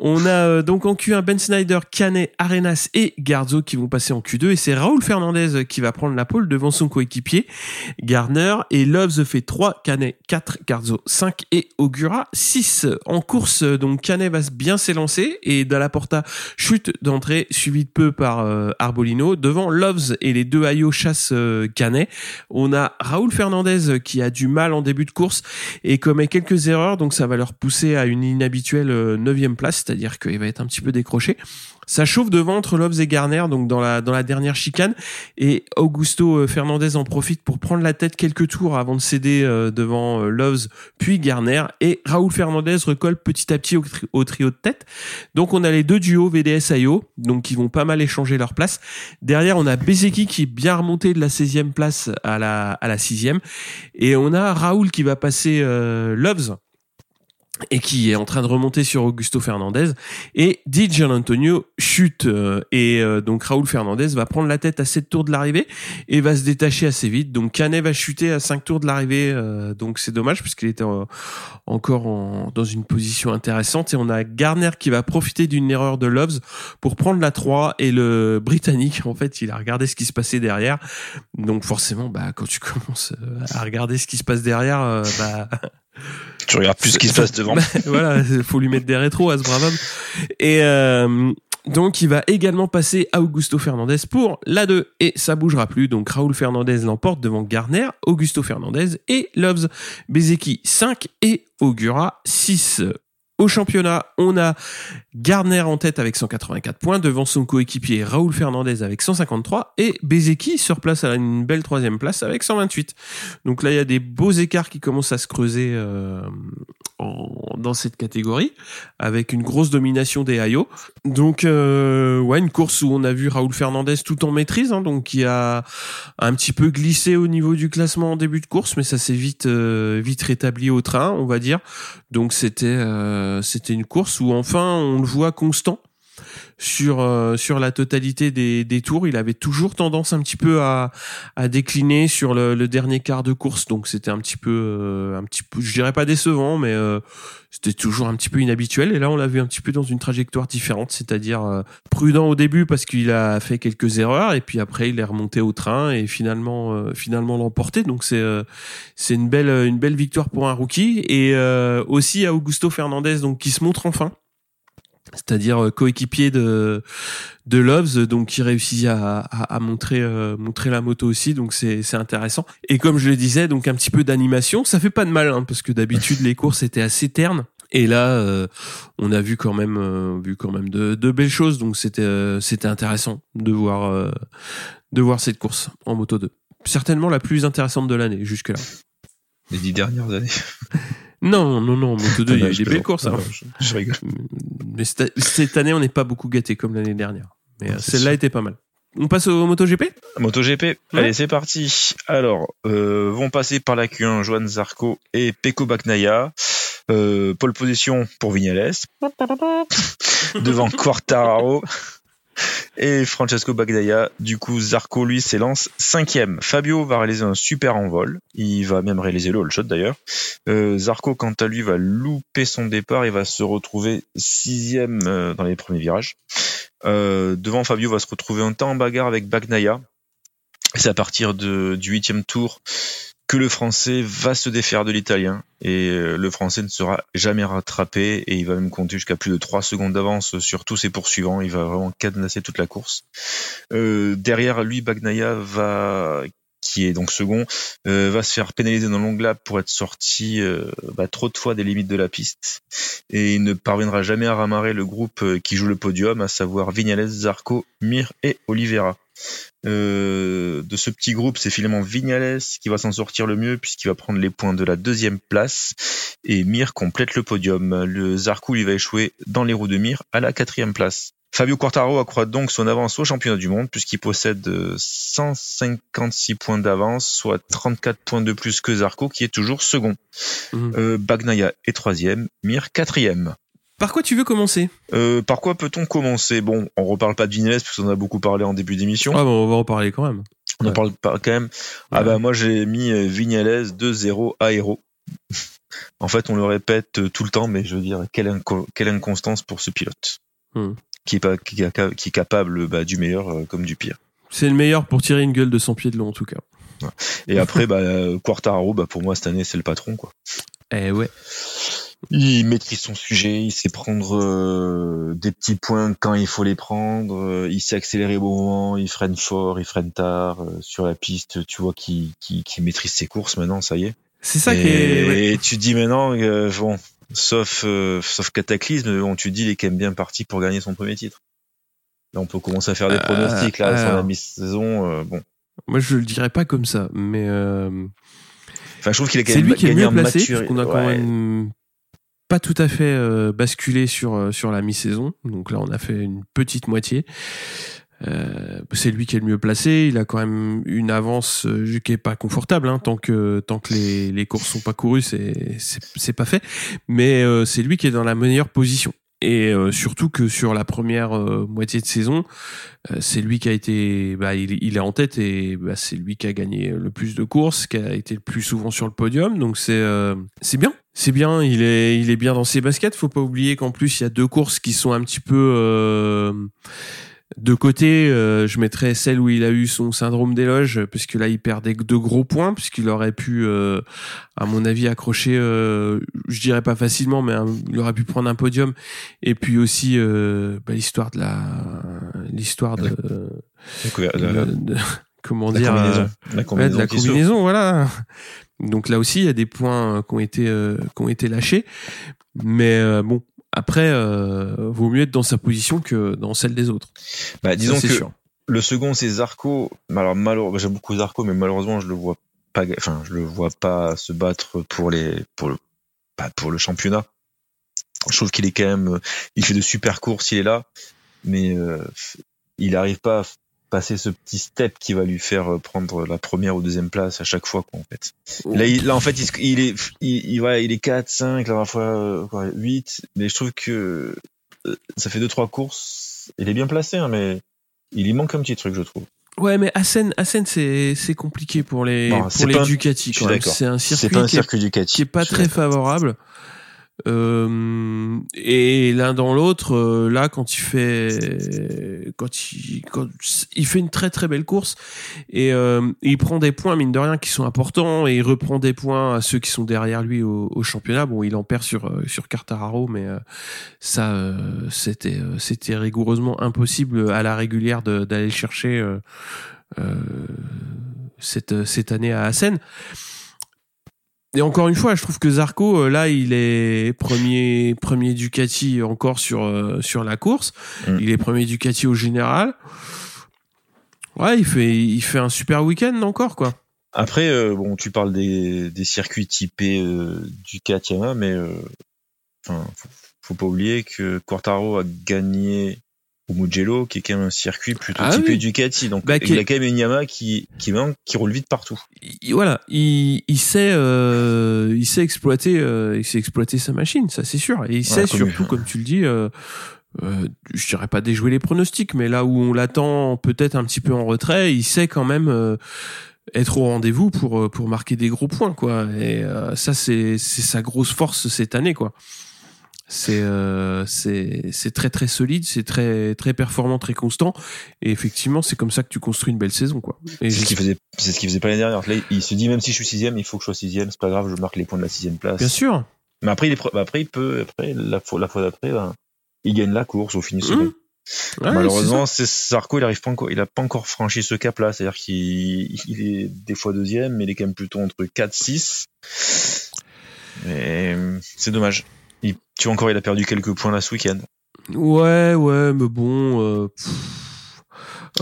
On a euh, donc en Q1 Ben Snyder, Canet, Arenas et Garzo qui vont passer en Q2 et c'est Raoul Fernandez qui va prendre la pole devant son coéquipier Gardner et Loves fait 3, Canet 4, Garzo 5 et Augura 6. En course donc Canet va bien s'élancer et Dalla Porta chute d'entrée suivi de peu par euh, Arbolino. Devant Loves et les deux Ayo chassent euh, Canet. On a Raoul Fernandez qui a du mal en début de course et commet quelques erreurs, donc ça va leur pousser à une inhabituelle euh, neuvième place, c'est-à-dire qu'il va être un petit peu décroché. Ça chauffe devant entre Loves et Garner, donc dans la, dans la dernière chicane. Et Augusto euh, Fernandez en profite pour prendre la tête quelques tours avant de céder euh, devant euh, Loves, puis Garner. Et Raoul Fernandez recolle petit à petit au trio de tête. Donc on a les deux duos VDS-IO, donc qui vont pas mal échanger leur place. Derrière, on a Bezeki qui est bien remonté de la 16e place à la, à la 6e. Et on a Raoul qui va passer euh, Loves et qui est en train de remonter sur Augusto Fernandez. Et Di Antonio chute euh, et euh, donc Raoul Fernandez va prendre la tête à 7 tours de l'arrivée et va se détacher assez vite. Donc Canet va chuter à 5 tours de l'arrivée euh, donc c'est dommage puisqu'il était encore en- dans une position intéressante. Et on a Garner qui va profiter d'une erreur de Loves pour prendre la 3 et le Britannique en fait il a regardé ce qui se passait derrière. Donc forcément bah quand tu commences à regarder ce qui se passe derrière bah (laughs) Tu regardes plus ce qui se passe devant. (laughs) voilà, il faut lui mettre des rétros à ce brave homme. Et euh, donc, il va également passer à Augusto Fernandez pour la 2. Et ça bougera plus. Donc, Raoul Fernandez l'emporte devant Garner, Augusto Fernandez et Loves. Bezeki 5 et Augura 6. Au championnat, on a Garner en tête avec 184 points, devant son coéquipier Raoul Fernandez avec 153 et Bezeki sur place à une belle troisième place avec 128. Donc là, il y a des beaux écarts qui commencent à se creuser euh, en- dans cette catégorie, avec une grosse domination des Ayo. Donc, euh, ouais, une course où on a vu Raoul Fernandez tout en maîtrise, hein, donc qui a un petit peu glissé au niveau du classement en début de course, mais ça s'est vite, euh, vite rétabli au train, on va dire. Donc c'était, euh, c'était une course où enfin on le voit constant sur euh, sur la totalité des, des tours. Il avait toujours tendance un petit peu à, à décliner sur le, le dernier quart de course, donc c'était un petit peu euh, un petit peu, je dirais pas décevant, mais euh, c'était toujours un petit peu inhabituel. Et là, on l'a vu un petit peu dans une trajectoire différente, c'est-à-dire euh, prudent au début parce qu'il a fait quelques erreurs, et puis après il est remonté au train et finalement euh, finalement l'emporté. Donc c'est euh, c'est une belle une belle victoire pour un rookie et aussi à Augusto Fernandez donc qui se montre enfin c'est-à-dire euh, coéquipier de de Loves donc qui réussit à, à, à montrer euh, montrer la moto aussi donc c'est c'est intéressant et comme je le disais donc un petit peu d'animation ça fait pas de mal hein, parce que d'habitude les courses étaient assez ternes et là euh, on a vu quand même euh, vu quand même de, de belles choses donc c'était euh, c'était intéressant de voir euh, de voir cette course en moto 2 certainement la plus intéressante de l'année jusque là Les dix dernières années. non non non moto 2 il y a eu des belles courses hein. Non, je, je rigole. Mais cette, année on n'est pas beaucoup gâté comme l'année dernière. Mais euh, celle-là était pas mal. On passe au MotoGP? MotoGP, allez c'est parti. Alors, euh, vont passer par la Q1 Joan Zarco et Peko Baknaya. Euh, pole position pour Vignales. (laughs) Devant Quartararo et Francesco Bagnaia. Du coup, Zarco, lui, s'élance cinquième. Fabio va réaliser un super envol. Il va même réaliser le all shot d'ailleurs. Euh, Zarco, quant à lui, va louper son départ et va se retrouver sixième euh, dans les premiers virages. Euh, devant Fabio va se retrouver un temps en bagarre avec Bagnaia. C'est à partir de, du huitième tour que le français va se défaire de l'italien et euh, le français ne sera jamais rattrapé et il va même compter jusqu'à plus de 3 secondes d'avance sur tous ses poursuivants. Il va vraiment cadenasser toute la course. Euh, derrière lui, Bagnaia va qui est donc second, euh, va se faire pénaliser dans le long lap pour être sorti euh, bah, trop de fois des limites de la piste et il ne parviendra jamais à ramarrer le groupe qui joue le podium, à savoir Vignales, Zarco, Mir et Oliveira. Euh, de ce petit groupe, c'est finalement Vignales qui va s'en sortir le mieux puisqu'il va prendre les points de la deuxième place et Mir complète le podium. Le Zarco lui va échouer dans les roues de Mir à la quatrième place. Fabio Quartaro accroît donc son avance au championnat du monde puisqu'il possède 156 points d'avance, soit 34 points de plus que Zarco qui est toujours second. Mhm. Euh, Bagnaia est troisième, Mir quatrième. Par quoi tu veux commencer Euh, par quoi peut-on commencer? Bon, on reparle pas de Vignales parce qu'on en a beaucoup parlé en début d'émission. ah bon on va en parler quand même On en parle pas quand même. Ah bah moi j'ai mis euh, Vignales 2-0 aéro. en fait, on le répète euh, tout le temps, mais je veux dire quelle, inco- quelle inconstance pour ce pilote, Hmm. qui est pas qui, est- qui est capable bah, du meilleur comme du pire. c'est le meilleur pour tirer une gueule de son pied de long en tout cas Et après, (laughs) bah, Quartararo, bah, pour moi cette année c'est le patron quoi. eh ouais Il maîtrise son sujet, il sait prendre euh, des petits points quand il faut les prendre, euh, il sait accélérer au bon moment, il freine fort, il freine tard euh, sur la piste. Tu vois qu'il qu'il- qu'il maîtrise ses courses maintenant, ça y est. c'est ça et, qui est ouais. et tu te dis maintenant, euh, bon, sauf euh, sauf cataclysme, bon, tu te dis il est quand même bien parti pour gagner son premier titre. Là, on peut commencer à faire des Euh, pronostics là sur la mi-saison. euh, bon, Moi, je le dirais pas comme ça, mais euh, enfin, je trouve qu'il a quand c'est même lui qui est mieux placé, qu'on a quand Ouais. même pas tout à fait euh, basculé sur euh, sur la mi-saison. Donc là, on a fait une petite moitié. Euh, c'est lui qui est le mieux placé. Il a quand même une avance qui est pas confortable. Hein, tant que tant que les, les courses sont pas courues, c'est c'est pas fait. Mais c'est lui qui est dans la meilleure position. Et euh, surtout que sur la première euh, moitié de saison, euh, c'est lui qui a été, bah, il, il est en tête et bah, c'est lui qui a gagné le plus de courses, qui a été le plus souvent sur le podium. Donc c'est euh, c'est bien, c'est bien. Il est il est bien dans ses baskets. Faut pas oublier qu'en plus il y a deux courses qui sont un petit peu euh, de côté. Euh, je mettrais celle où il a eu son syndrome d'éloge, puisque là il perdait que de gros points, puisqu'il aurait pu, euh, à mon avis, accrocher, euh, je dirais pas facilement, mais il aurait pu prendre un podium. Et puis aussi euh, bah, l'histoire de la, l'histoire de, La la- de- de- (laughs) comment la dire, combinaison. euh, La combinaison. de la qui s'ouvre. combinaison, voilà. Donc là aussi, il y a des points euh, qui ont été euh, qui ont été lâchés, mais euh, bon. Après, euh, vaut mieux être dans sa position que dans celle des autres. Bah, disons que sûr. le second c'est Zarco. Alors malheureusement, j'aime beaucoup Zarco, mais malheureusement je le vois pas. ga- Enfin, je le vois pas se battre pour les pour le pas pour le championnat. Je trouve qu'il est quand même, il fait de super courses, il est là, mais euh, il arrive pas passer ce petit step qui va lui faire euh, prendre la première ou deuxième place à chaque fois quoi en fait. Là, il, là en fait, il, est, il, il, voilà, il est 4, 5, la dernière fois euh, quoi, 8, mais je trouve que euh, ça fait deux trois courses. Il est bien placé, hein, mais il y manque un petit truc, je trouve. Ouais, mais Assen, Assen c'est c'est compliqué pour les Non, pour les Ducati. quand même. C'est un circuit un qui, est, circuit qui est pas très favorable. Euh, et l'un dans l'autre, euh, là, quand il fait, quand il, quand il fait une très très belle course et euh, il prend des points mine de rien qui sont importants et il reprend des points à ceux qui sont derrière lui au, championnat. Bon, il en perd sur sur Quartararo, mais ça, c'était c'était rigoureusement impossible à la régulière d'aller le chercher cette cette année à Assen. Et encore une fois, je trouve que Zarco, euh, là, il est premier, premier Ducati encore sur, euh, sur la course. Mm. Il est premier Ducati au général. Ouais, il fait, il fait un super week-end encore, quoi. Après, euh, bon, tu parles des, des circuits typés euh, Ducati, mais euh, faut, faut pas oublier que Quartaro a gagné au Mugello, qui est quand même un circuit plutôt Ah typé oui. Ducati. Donc, Bah, il qui- a quand même une Yamaha qui, qui, qui roule vite partout. Il- voilà, il, il sait, euh, il sait exploiter, euh, il sait exploiter sa machine, ça c'est sûr. Et il sait comme- surtout, comme tu le dis, euh, euh, je dirais pas déjouer les pronostics, mais là où on l'attend peut-être un petit peu en retrait, il sait quand même euh, être au rendez-vous pour euh, pour marquer des gros points, quoi. Et euh, ça c'est c'est sa grosse force cette année, quoi. C'est euh, c'est très très solide, c'est très très performant, très constant. Et effectivement, c'est comme ça que tu construis une belle saison, quoi. C'est ce qu'il faisait, c'est ce qu'il faisait pas l'année dernière. Là, il se dit, même si je suis sixième, il faut que je sois sixième, c'est pas grave, je marque les points de la sixième place. bien sûr. Mais après, il est, bah, après, il peut, après, la fois, la fois d'après, ben, il gagne la course au fini second. Mmh. Ouais, Malheureusement, c'est Sarko, il arrive pas encore, il a pas encore franchi ce cap-là. C'est-à-dire qu'il il est des fois deuxième, mais il est quand même plutôt entre 4, 6. Mais euh, c'est dommage. Tu vois encore, il a perdu quelques points là ce week-end. Ouais, ouais, mais bon. euh.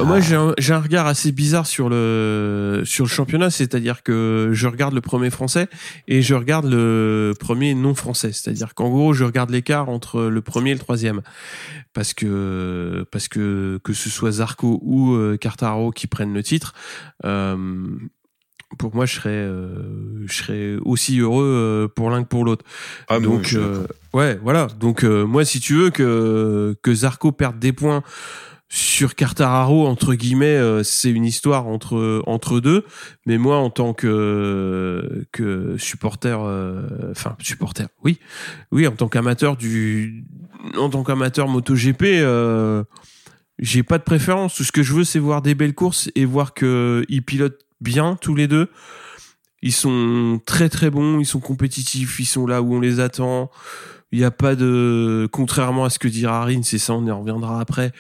Euh, Moi, Ah. j'ai un, un regard assez bizarre sur le sur le championnat, c'est-à-dire que je regarde le premier français et je regarde le premier non français, c'est-à-dire qu'en gros, je regarde l'écart entre le premier et le troisième, parce que parce que que ce soit Zarco ou euh, Cartaro qui prennent le titre, euh, pour moi, je serais euh, je serais aussi heureux euh, pour l'un que pour l'autre. Ah, oui, Donc euh, ouais, voilà. Donc euh, moi, si tu veux que que Zarco perde des points sur Cartararo entre guillemets, euh, c'est une histoire entre entre deux. Mais moi, en tant que que supporter, euh, enfin supporter, oui, oui, en tant qu'amateur du, en tant qu'amateur MotoGP, euh, j'ai pas de préférence. Tout ce que je veux, c'est voir des belles courses et voir que ils pilotent bien tous les deux. Ils sont très très bons, ils sont compétitifs, ils sont là où on les attend. Il n'y a pas de, contrairement à ce que dit Rarine, c'est ça, on y reviendra après.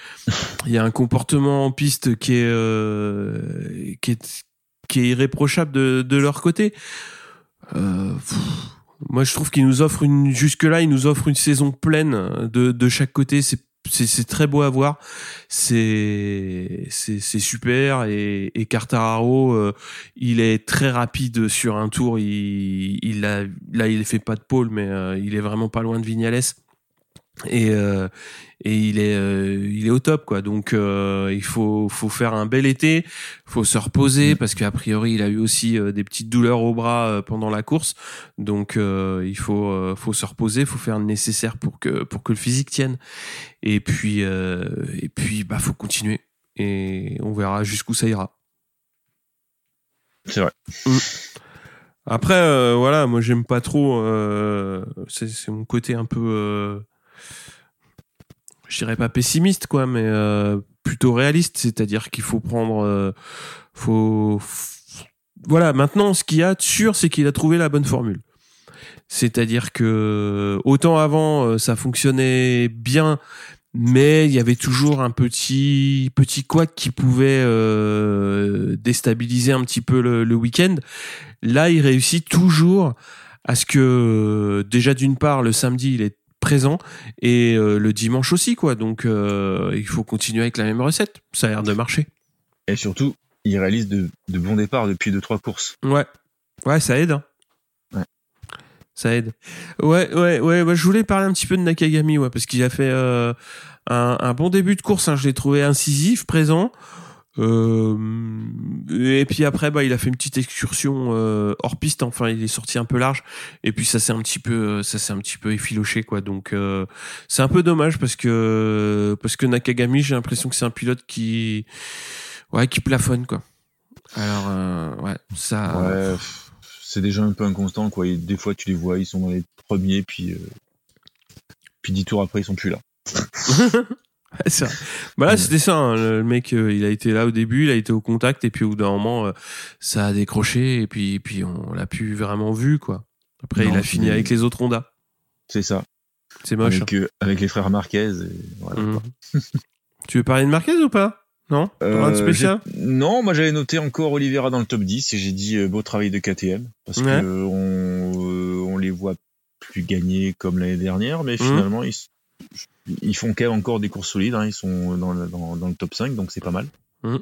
Il y a un comportement en piste qui est, euh, qui est, qui est irréprochable de, de leur côté. Euh, moi, je trouve qu'ils nous offrent une, jusque là, ils nous offrent une saison pleine de, de chaque côté. C'est c'est très beau à voir. C'est super et et Quartararo, euh, il est très rapide sur un tour. Il il a là il fait pas de pole, mais euh, il est vraiment pas loin de Vignales et euh, et il est euh, il est au top quoi. Donc euh, il faut faut faire un bel été. Faut se reposer parce qu'a priori il a eu aussi des petites douleurs au bras pendant la course. Donc il faut faut se reposer. Faut faire le nécessaire pour que pour que le physique tienne. Et puis et puis bah faut continuer. Et on verra jusqu'où ça ira. C'est vrai. après euh, voilà moi j'aime pas trop c'est mon côté un peu je dirais pas pessimiste quoi mais euh, plutôt réaliste. C'est-à-dire qu'il faut prendre euh, faut voilà maintenant ce qu'il y a de sûr c'est qu'il a trouvé la bonne formule. C'est-à-dire que autant avant euh, ça fonctionnait bien mais il y avait toujours un petit petit couac qui pouvait euh, déstabiliser un petit peu le, le week-end. Là il réussit toujours à ce que déjà d'une part le samedi il est présent et euh, le dimanche aussi quoi. Donc euh, il faut continuer avec la même recette. Ça a l'air de marcher. Et surtout, il réalise de, de bons départs depuis deux trois courses. ouais. Ouais ça aide hein. Ouais. ça aide. Ouais ouais ouais ouais, je voulais parler un petit peu de Nakagami ouais parce qu'il a fait euh, un, un bon début de course hein, je l'ai trouvé incisif présent Euh, et puis après, bah, il a fait une petite excursion euh, hors piste. Enfin, il est sorti un peu large. Et puis ça s'est un petit peu, ça s'est un petit peu effiloché, quoi. Donc euh, c'est un peu dommage parce que parce que Nakagami, j'ai l'impression que c'est un pilote qui, ouais, qui plafonne, quoi. Alors euh, ouais, ça. Ouais, c'est déjà un peu inconstant, quoi. Et des fois, tu les vois, ils sont dans les premiers, puis, euh, puis dix tours après, ils sont plus là. (laughs) Ouais. Bah là, c'était ça. hein. Le mec, euh, il a été là au début, il a été au contact, et puis au bout d'un moment, euh, ça a décroché, et puis, et puis on l'a plus vraiment vu, quoi. Après, Non, il a fini avec les autres Honda. C'est ça. C'est moche. Avec, euh, avec les frères Marquez. et voilà, Mhm. (laughs) tu veux parler de Marquez ou pas? Non? Euh, spécial? Non, moi j'avais noté encore Oliveira dans le top 10 et j'ai dit euh, beau travail de KTM parce Ouais. que euh, on, euh, on les voit plus gagner comme l'année dernière, mais Mhm. finalement ils, ils font quand même encore des courses solides. hein, ils sont dans le, dans, dans le top 5, donc c'est pas mal. Mhm.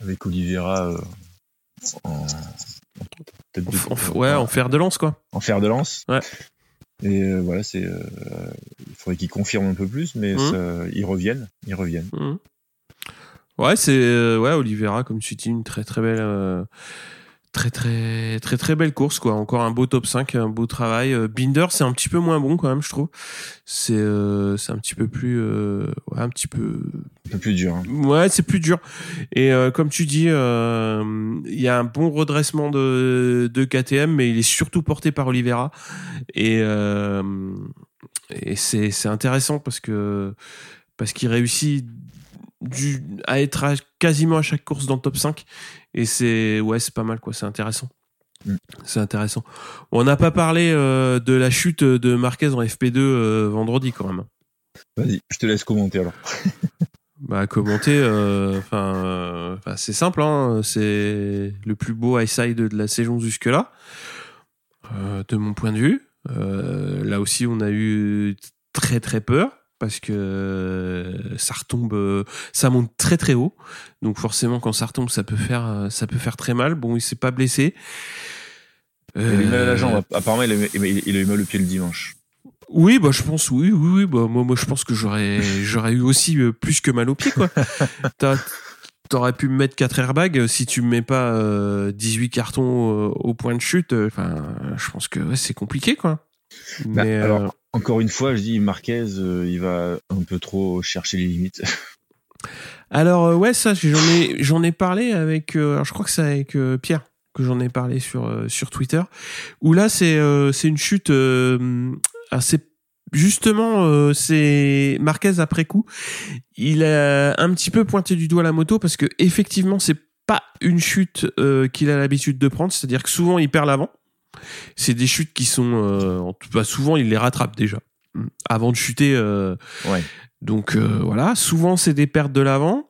Avec Oliveira euh, en, en tête de- En f- Ouais, en fer de lance, quoi. en fer de lance. Ouais. Et euh, voilà, c'est euh, il faudrait qu'ils confirment un peu plus, mais ça- ils reviennent, ils reviennent. Mhm. Ouais, c'est ouais Oliveira comme tu dis une très très belle très très très très belle course quoi. Encore un beau top 5, un beau travail. Euh, Binder c'est un petit peu moins bon quand même je trouve. C'est euh, c'est un petit peu plus euh, ouais, un petit peu Un peu plus dur. hein. Ouais, c'est plus dur. Et euh, comme tu dis, euh, il y a un bon redressement de, de KTM, mais il est surtout porté par Oliveira. Et, euh, et c'est c'est intéressant parce que parce qu'il réussit du, à être à- quasiment à chaque course dans le top 5. Et c'est ouais, c'est pas mal quoi. C'est intéressant. Mm. C'est intéressant. On n'a pas parlé euh, de la chute de Marquez en FP2 euh, vendredi quand même. Vas-y, je te laisse commenter alors. (laughs) Bah commenter, euh, enfin, c'est simple, hein, c'est le plus beau high side de la saison jusque là, de mon point de vue. Là aussi, on a eu très très peur parce que euh, ça retombe, euh, ça monte très très haut, donc forcément quand ça retombe, ça peut faire, euh, ça peut faire très mal. Bon, il s'est pas blessé. Il a eu mal à la jambe. Apparemment, il a, il il a eu mal au pied le dimanche. Oui, bah je pense oui, oui, oui. Bah moi, moi je pense que j'aurais, (laughs) j'aurais eu aussi plus que mal au pied quoi. T'aurais pu me mettre 4 airbags si tu me mets pas euh, 18 cartons euh, au point de chute. euh, Enfin, je pense que ouais, c'est compliqué quoi. Bah, Mais alors, euh, Encore une fois, je dis Marquez, euh, il va un peu trop chercher les limites. (laughs) alors euh, ouais, ça j'en ai j'en ai parlé avec, euh, je crois que c'est avec Pierre que j'en ai parlé sur sur Twitter. Où là c'est c'est une chute assez justement c'est Marquez après coup il a un petit peu pointé du doigt la moto parce que effectivement c'est pas une chute qu'il a l'habitude de prendre c'est à dire que souvent il perd l'avant c'est des chutes qui sont euh, en tout cas souvent il les rattrape déjà mm, avant de chuter euh, Ouais. donc euh, voilà souvent c'est des pertes de l'avant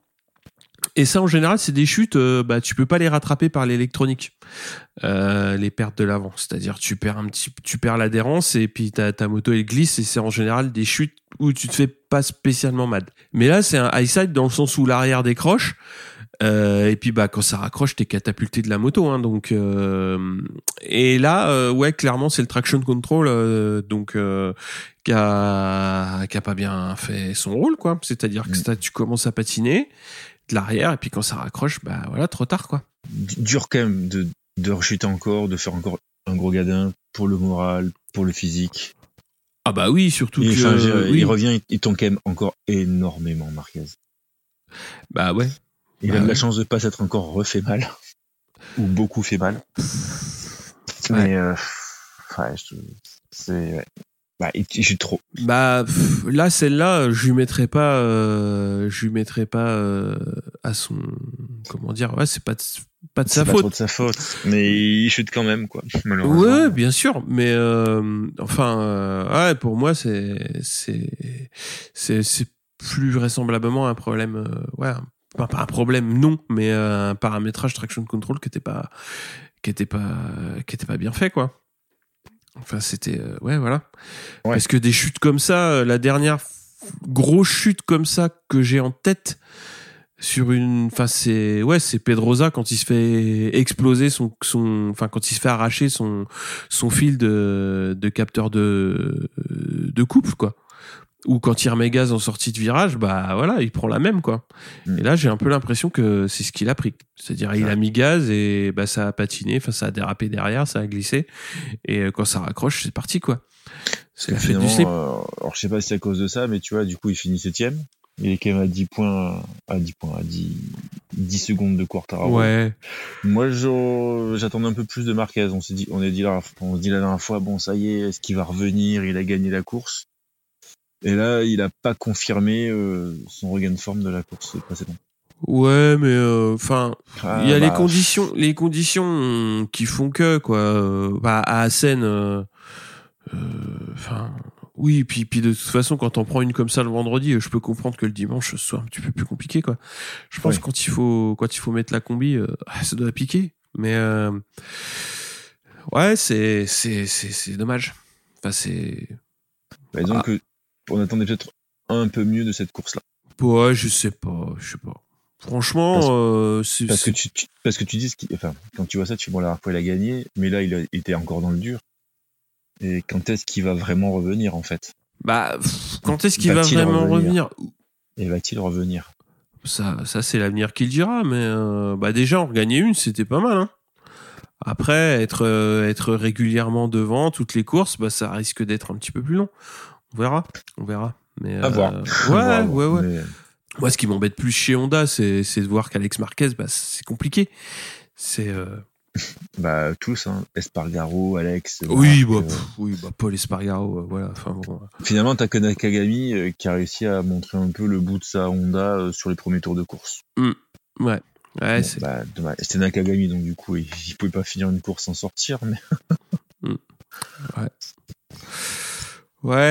Et ça, en général, c'est des chutes, bah, tu peux pas les rattraper par l'électronique, les pertes de l'avant. C'est-à-dire, tu perds un petit, tu perds l'adhérence et puis ta, ta moto elle glisse et c'est en général des chutes où tu te fais pas spécialement mal. Mais là, c'est un high side dans le sens où l'arrière décroche. Euh, et puis bah quand ça raccroche, t'es catapulté de la moto, hein, donc euh, et là euh, ouais clairement c'est le traction control euh, donc euh, qui a qui a pas bien fait son rôle quoi. C'est-à-dire que Mm. ça, tu commences à patiner de l'arrière et puis quand ça raccroche bah voilà trop tard quoi. Dur quand même de, de rechuter encore, de faire encore un gros gadin pour le moral, pour le physique. Ah bah oui surtout Et, que enfin, je veux dire, oui. il revient, il, il tombe quand même encore énormément, Marquez. bah ouais Il Bah a de la chance de pas s'être encore refait mal. Ou beaucoup fait mal. Mais, euh, ouais, je- c'est. Bah, il, il chute trop. Bah pff, là celle-là je lui mettrais pas euh, je lui mettrais pas euh, à son comment dire ouais c'est pas de, pas de C'est sa pas faute trop de sa faute. Mais il chute quand même, quoi. Malheureusement. Ouais, bien sûr, mais euh, enfin, ouais, pour moi, c'est c'est c'est c'est plus vraisemblablement un problème, ouais, un- enfin, pas un problème, non, mais euh, un paramétrage traction control qui était pas qui était pas qui était pas bien fait, quoi. Enfin, c'était euh, ouais, voilà. Ouais. Parce que des chutes comme ça, euh, la dernière grosse chute comme ça que j'ai en tête sur une enfin c'est ouais c'est Pedrosa quand il se fait exploser son son enfin quand il se fait arracher son son fil de de capteur de de couple quoi ou quand il remet gaz en sortie de virage bah voilà il prend la même quoi Mm. et là j'ai un peu l'impression que c'est ce qu'il a pris c'est-à-dire il a mis gaz et bah ça a patiné enfin ça a dérapé derrière ça a glissé et euh, quand ça raccroche c'est parti quoi c'est la fête du slip euh, alors je sais pas si c'est à cause de ça, mais tu vois, du coup, il finit septième. Il est quand même à 10 points, à 10 points, à 10, 10 secondes de Quartararo. ouais Moi, j'attendais un peu plus de Marquez. On s'est dit, on a dit la, on se dit la dernière fois, bon, ça y est, est-ce qu'il va revenir? Il a gagné la course. Et là, il a pas confirmé euh, son regain de forme de la course précédente. ouais mais euh, enfin Ah, Il y a les bah, conditions, les conditions euh, qui font que quoi. bah, à Assen, enfin, oui. Puis, puis de toute façon, quand on prend une comme ça le vendredi, je peux comprendre que le dimanche ce soit un petit peu plus compliqué quoi. Je pense que quand il faut, quand il faut mettre la combi, euh, ah, ça doit piquer. Mais euh, ouais, c'est, c'est, c'est, c'est dommage. Enfin, c'est, bah, disons Ah. que on attendait peut-être un peu mieux de cette course-là. ouais, je sais pas, je sais pas. Franchement, Parce- euh, c'est, Parce que tu, tu- parce que tu dis ce qui, enfin, quand tu vois ça, tu dis, bon, la dernière fois, il a gagné, mais là, il, a, il était encore dans le dur. Et quand est-ce qu'il va vraiment revenir, en fait? bah, pff, quand est-ce qu'il va vraiment revenir? revenir? Et va-t-il revenir? Ça, ça c'est l'avenir qui le dira, mais euh, bah déjà en regagner une, c'était pas mal. Hein. Après, être euh, être régulièrement devant toutes les courses, bah ça risque d'être un petit peu plus long. On verra, on verra. Mais À voir. (laughs) Ouais, voir. ouais, ouais. Mais- Moi, ce qui m'embête plus chez Honda, c'est de voir qu'Alex Marquez, bah c'est compliqué. C'est euh, (laughs) Bah, tous, hein. Espargaro, Alex. oui, bah, Marc, euh, pff, oui, bah Paul Espargaro, euh, voilà. Enfin bon. euh, Finalement, t'as que Nakagami euh, qui a réussi à montrer un peu le bout de sa Honda euh, sur les premiers tours de course. Ouais, ouais, Bon, c'est bah. C'était Nakagami, donc du coup, il, il pouvait pas finir une course sans sortir. Mais... (laughs) ouais,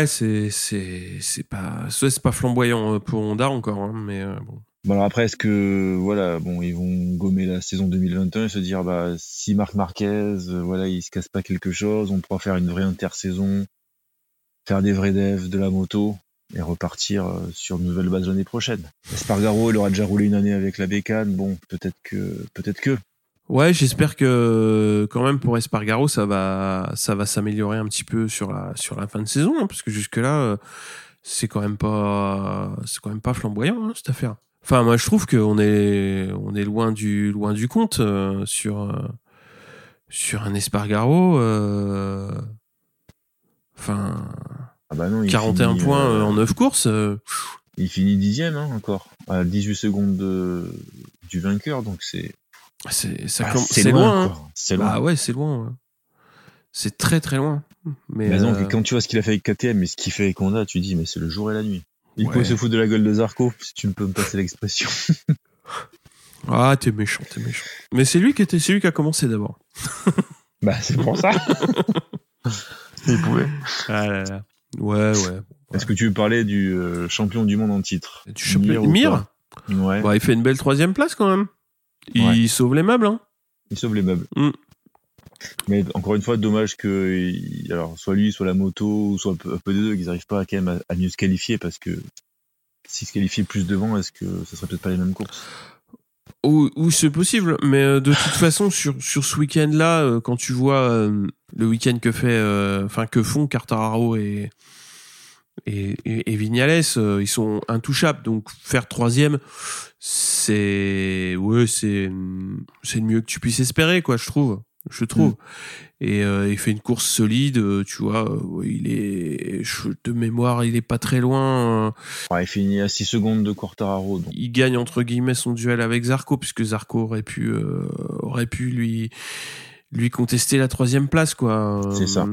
c'est c'est c'est pas c'est pas flamboyant euh, pour Honda encore, hein, mais euh, bon. Bon, alors après, est-ce que, voilà, bon, ils vont gommer la saison 2021 et se dire, bah, si Marc Marquez, euh, voilà, il se casse pas quelque chose, on pourra faire une vraie intersaison, faire des vrais devs de la moto et repartir euh, sur une nouvelle base l'année prochaine. Espargaro, il aura déjà roulé une année avec la bécane, bon, peut-être que, peut-être que. Ouais, j'espère que quand même pour Espargaro, ça va, ça va s'améliorer un petit peu sur la sur la fin de saison, hein, parce que jusque là, c'est quand même pas, c'est quand même pas flamboyant hein, cette affaire. Enfin, moi, je trouve qu'on est, on est loin du loin du compte euh, sur euh, sur un Espargaro. euh, Enfin, Ah bah non, il 41 finit, points euh, euh, en 9 courses. euh, Il finit dixième, hein, encore, à 18 secondes de, du vainqueur, donc c'est, c'est ah, comm- c'est loin. quoi. C'est loin. Bah ouais, c'est loin. ouais. C'est très très loin. Mais Mais donc, euh, quand tu vois ce qu'il a fait avec KTM et ce qu'il fait avec Honda, tu dis, mais c'est le jour et la nuit. Il Ouais. pouvait se foutre de la gueule de Zarco, si tu me peux me passer l'expression. (laughs) Ah, t'es méchant, t'es méchant. Mais c'est lui qui était, a commencé d'abord. (laughs) bah, c'est pour ça. (laughs) Il pouvait. Ah là là. Ouais, ouais. Est-ce que tu veux parler du euh, champion du monde en titre? Du champion- Mir pas? Ouais. Bah, il fait une belle troisième place quand même. Il Ouais. sauve les meubles. Hein. Il sauve les meubles. Mm. Mais encore une fois, dommage que alors soit lui, soit la moto, ou soit un peu, des deux, qu'ils n'arrivent pas quand même à, à mieux se qualifier parce que s'ils se qualifiaient plus devant, est-ce que ce serait peut-être pas les mêmes courses? Ou, ou c'est possible, mais euh, de toute (laughs) façon sur sur ce week-end-là, euh, quand tu vois euh, le week-end que fait, euh, que font Quartararo et et, et, et Vignales, euh, ils sont intouchables. Donc faire troisième, c'est ouais, c'est c'est le mieux que tu puisses espérer, quoi. Je trouve, je trouve. Et euh, il fait une course solide, euh, tu vois. il est je- de mémoire, il est pas très loin. euh, Ouais, Il finit à 6 secondes de Quartararo. Donc. il gagne entre guillemets son duel avec Zarco puisque Zarco aurait pu euh, aurait pu lui lui contester la troisième place quoi. C'est ça.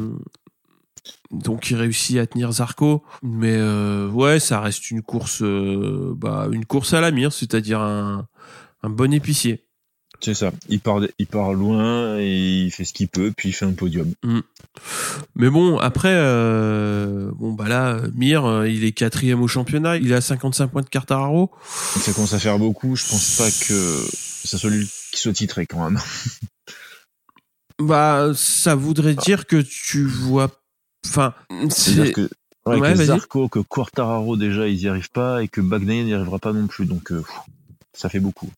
Donc il réussit à tenir Zarco, mais euh, ouais ça reste une course euh, bah une course à la mire, c'est-à-dire un un bon épicier. C'est ça. Il part, il part loin et il fait ce qu'il peut, puis il fait un podium. Mais bon après euh, bon bah là Mir euh, il est quatrième au championnat, il a 55 points de Quartararo. Donc ça commence à faire beaucoup. Je pense pas que ça soit lui qui soit titré quand même. Bah ça voudrait dire que tu vois enfin C'est-à-dire c'est que, ouais, Ouais, que. Zarco, que Quartararo déjà, ils y arrivent pas et que Bagnaia n'y arrivera pas non plus. Donc euh, ça fait beaucoup.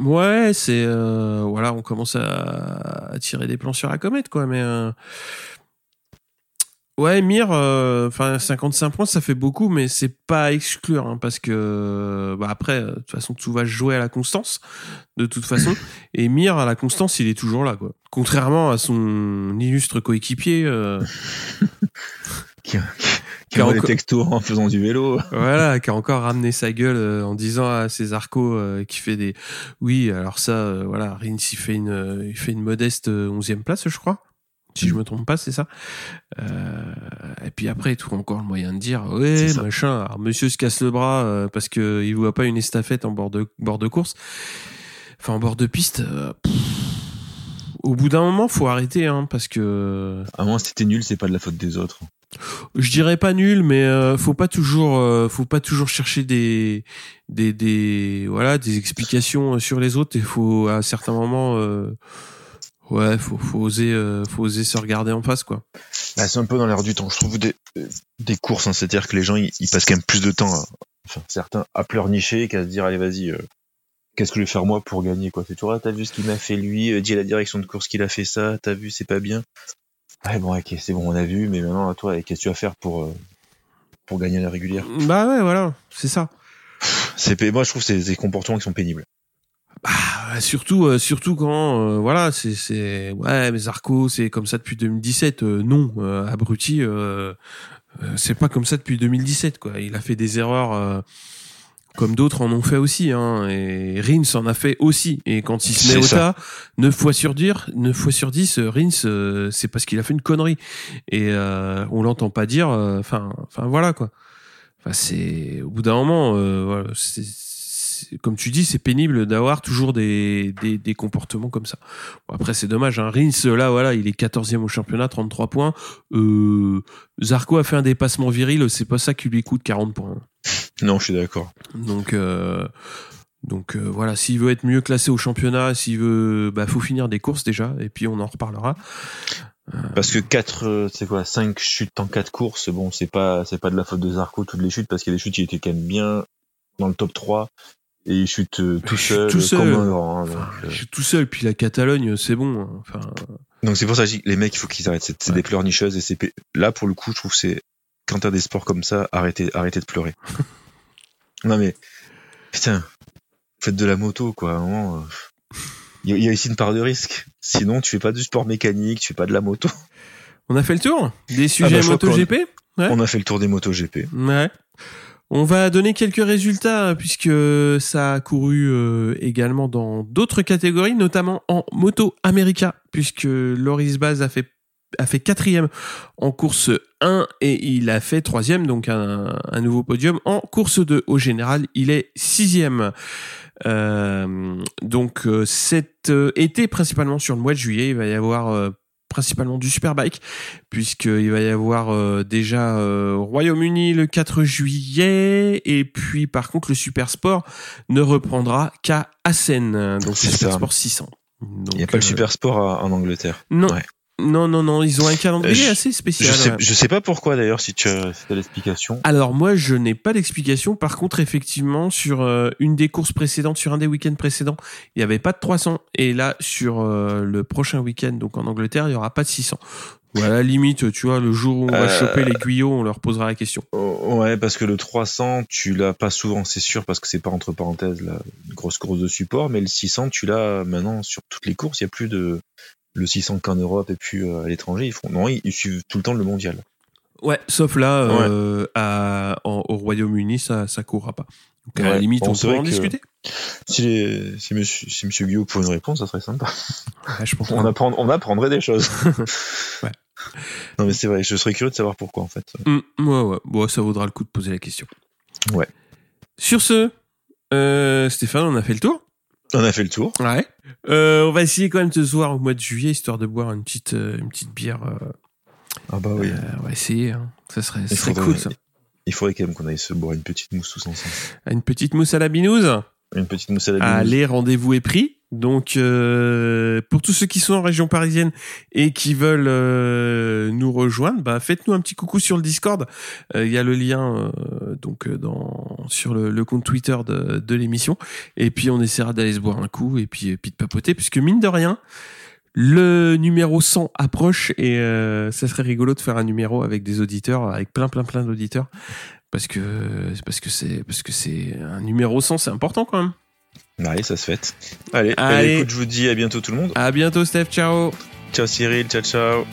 Ouais, c'est euh, voilà, on commence à, à tirer des plans sur la comète, quoi. Mais euh, ouais, Mir, euh, enfin 55 points, ça fait beaucoup, mais c'est pas à exclure, hein, parce que bah après, euh, de toute façon, tout va jouer à la constance, de toute façon. Et Mir, à la constance, il est toujours là, quoi. Contrairement à son illustre coéquipier. euh, (laughs) Qui, Qui a envoie des textos en faisant du vélo. voilà, qui a encore ramené sa gueule euh, en disant à ses arcos euh, qui fait des oui, alors ça euh, voilà, Rins il fait une euh, il fait une modeste euh, 11e place, je crois. Si je me trompe pas, c'est ça. Euh, et puis après, il trouve encore le moyen de dire ouais, machin. Alors monsieur se casse le bras euh, parce que il voit pas une estafette en bord de bord de course, enfin en bord de piste. euh, pff. au bout d'un moment, faut arrêter hein, parce que À moins si t'es nul, c'est pas de la faute des autres. je dirais pas nul mais faut pas toujours faut pas toujours chercher des des des voilà des explications sur les autres il faut à certains moments ouais faut faut oser euh, faut oser se regarder en face quoi Bah, c'est un peu dans l'air du temps, je trouve, des, des courses. hein. C'est-à-dire que les gens, ils, ils passent quand même plus de temps, à, enfin, certains, à pleurnicher qu'à se dire, allez, vas-y, euh, qu'est-ce que je vais faire moi pour gagner, quoi. C'est toujours, ah, t'as vu ce qu'il m'a fait lui, euh, dis à la direction de course qu'il a fait ça, t'as vu, c'est pas bien. Ouais, bon, ok, c'est bon, on a vu, mais maintenant, à toi, qu'est-ce que tu vas faire pour, euh, pour gagner la régulière? bah ouais voilà c'est ça C'est, moi, je trouve que c'est des comportements qui sont pénibles. Bah, surtout euh, surtout quand euh, voilà c'est c'est ouais mais Zarco c'est comme ça depuis 2017 euh, non euh, abruti euh, euh, c'est pas comme ça depuis 2017 quoi. Il a fait des erreurs euh, comme d'autres en ont fait aussi hein et Rins en a fait aussi. Et quand il se met au ça. tas 9 fois sur 10 9 fois sur 10 euh, Rins c'est parce qu'il a fait une connerie. Et euh, on l'entend pas dire euh, enfin enfin voilà quoi. Enfin c'est au bout d'un moment euh, voilà, c'est- comme tu dis c'est pénible d'avoir toujours des, des, des comportements comme ça. Bon, après c'est dommage hein. Rins là voilà il est 14e au championnat 33 points. Euh, Zarco a fait un dépassement viril c'est pas ça qui lui coûte 40 points Non, je suis d'accord. donc euh, donc euh, voilà s'il veut être mieux classé au championnat s'il veut bah faut finir des courses déjà et puis on en reparlera. Parce que 4, c'est quoi, 5 chutes en 4 courses, bon, c'est pas, c'est pas de la faute de Zarco, toutes les chutes, parce qu'il y a des chutes, il était quand même bien dans le top 3, et il chute euh, tout Il chute seul, tout seul. comme un grand. hein, donc, Enfin, euh, je suis tout seul puis la Catalogne c'est bon hein. enfin donc c'est pour ça que je dis, les mecs, il faut qu'ils arrêtent, c'est des pleurnicheuses, et c'est, là, pour le coup, je trouve que c'est, quand t'as des sports comme ça, arrêtez, arrêtez de pleurer. (laughs) non mais, putain, faites de la moto, quoi, à un moment, euh, il y, a- il y a ici une part de risque. Sinon, tu fais pas du sport mécanique, tu fais pas de la moto. on a fait le tour des sujets bah, je crois qu'on- MotoGP Ouais. On a fait le tour des motos GP. Ouais. On va donner quelques résultats puisque ça a couru euh, également dans d'autres catégories, notamment en moto America, puisque Loris Baz a fait quatrième en course 1 et il a fait troisième, donc un, nouveau podium en course 2. Au général, il est sixième. Euh, donc euh, cet été, principalement sur le mois de juillet, il va y avoir principalement du Superbike, puisqu'il va y avoir euh, déjà euh, Royaume-Uni le 4 juillet, et puis par contre le Super Sport ne reprendra qu'à Assen, donc C'est le Super ça. Sport 600. Il n'y a pas le super sport à- en Angleterre. Non, Ouais. Non, non, non, ils ont un calendrier Euh, assez Je spécial. sais, je sais pas pourquoi d'ailleurs si tu as, si l'explication. Alors moi, je n'ai pas d'explication. Par contre, effectivement, sur euh, une des courses précédentes, sur un des week-ends précédents, il n'y avait pas de 300. Et là, sur euh, le prochain week-end, donc en Angleterre, il n'y aura pas de 600. Ou à la limite, tu vois, le jour où on va Euh, choper les guyos, on leur posera la question. Oh, ouais, parce que le 300, tu l'as pas souvent, c'est sûr, parce que c'est pas entre parenthèses la grosse course de support, mais le 600, tu l'as maintenant sur toutes les courses. Il y a plus de le 600 qu'en Europe et puis euh, à l'étranger. Ils font non, ils, ils suivent tout le temps le mondial. Ouais, sauf là, euh, à- en- au Royaume-Uni, ça ça courra pas. Donc à la limite, on pourra vrai en discuter. Si, les, si monsieur, si monsieur Guillaume pouvait une réponse, ça serait sympa. Ouais, je pense. On, apprend, on apprendrait des choses. (laughs) Ouais. Non, mais c'est vrai, je serais curieux de savoir pourquoi en fait. Mm, ouais, ouais. Bon, ça vaudra le coup de poser la question. Ouais. Sur ce, euh, Stéphane, on a fait le tour. On a fait le tour. Ouais. Euh, on va essayer quand même ce soir au mois de juillet, histoire de boire une petite, euh, une petite bière. euh, Ah bah oui. on va essayer. hein. Ça serait, ça serait faudrait- cool, ça. Il faudrait quand même qu'on aille se boire une petite mousse tous ensemble. Une petite mousse à la binouse? Une petite mousse à la binouse. Allez, rendez-vous est pris. Donc, euh, pour tous ceux qui sont en région parisienne et qui veulent euh, nous rejoindre, bah, faites-nous un petit coucou sur le Discord. Euh, Il y a le lien donc dans sur le, compte Twitter de, l'émission. Et puis, on essaiera d'aller se boire un coup et puis, et puis de papoter, puisque mine de rien, le numéro 100 approche et ça serait rigolo de faire un numéro avec des auditeurs, avec plein plein plein d'auditeurs, parce que parce que c'est parce que c'est un numéro 100, c'est important quand même. Allez, ça se fait. Allez, Allez. écoute, je vous dis à bientôt tout le monde. À bientôt, Steph. Ciao. Ciao Cyril, ciao ciao.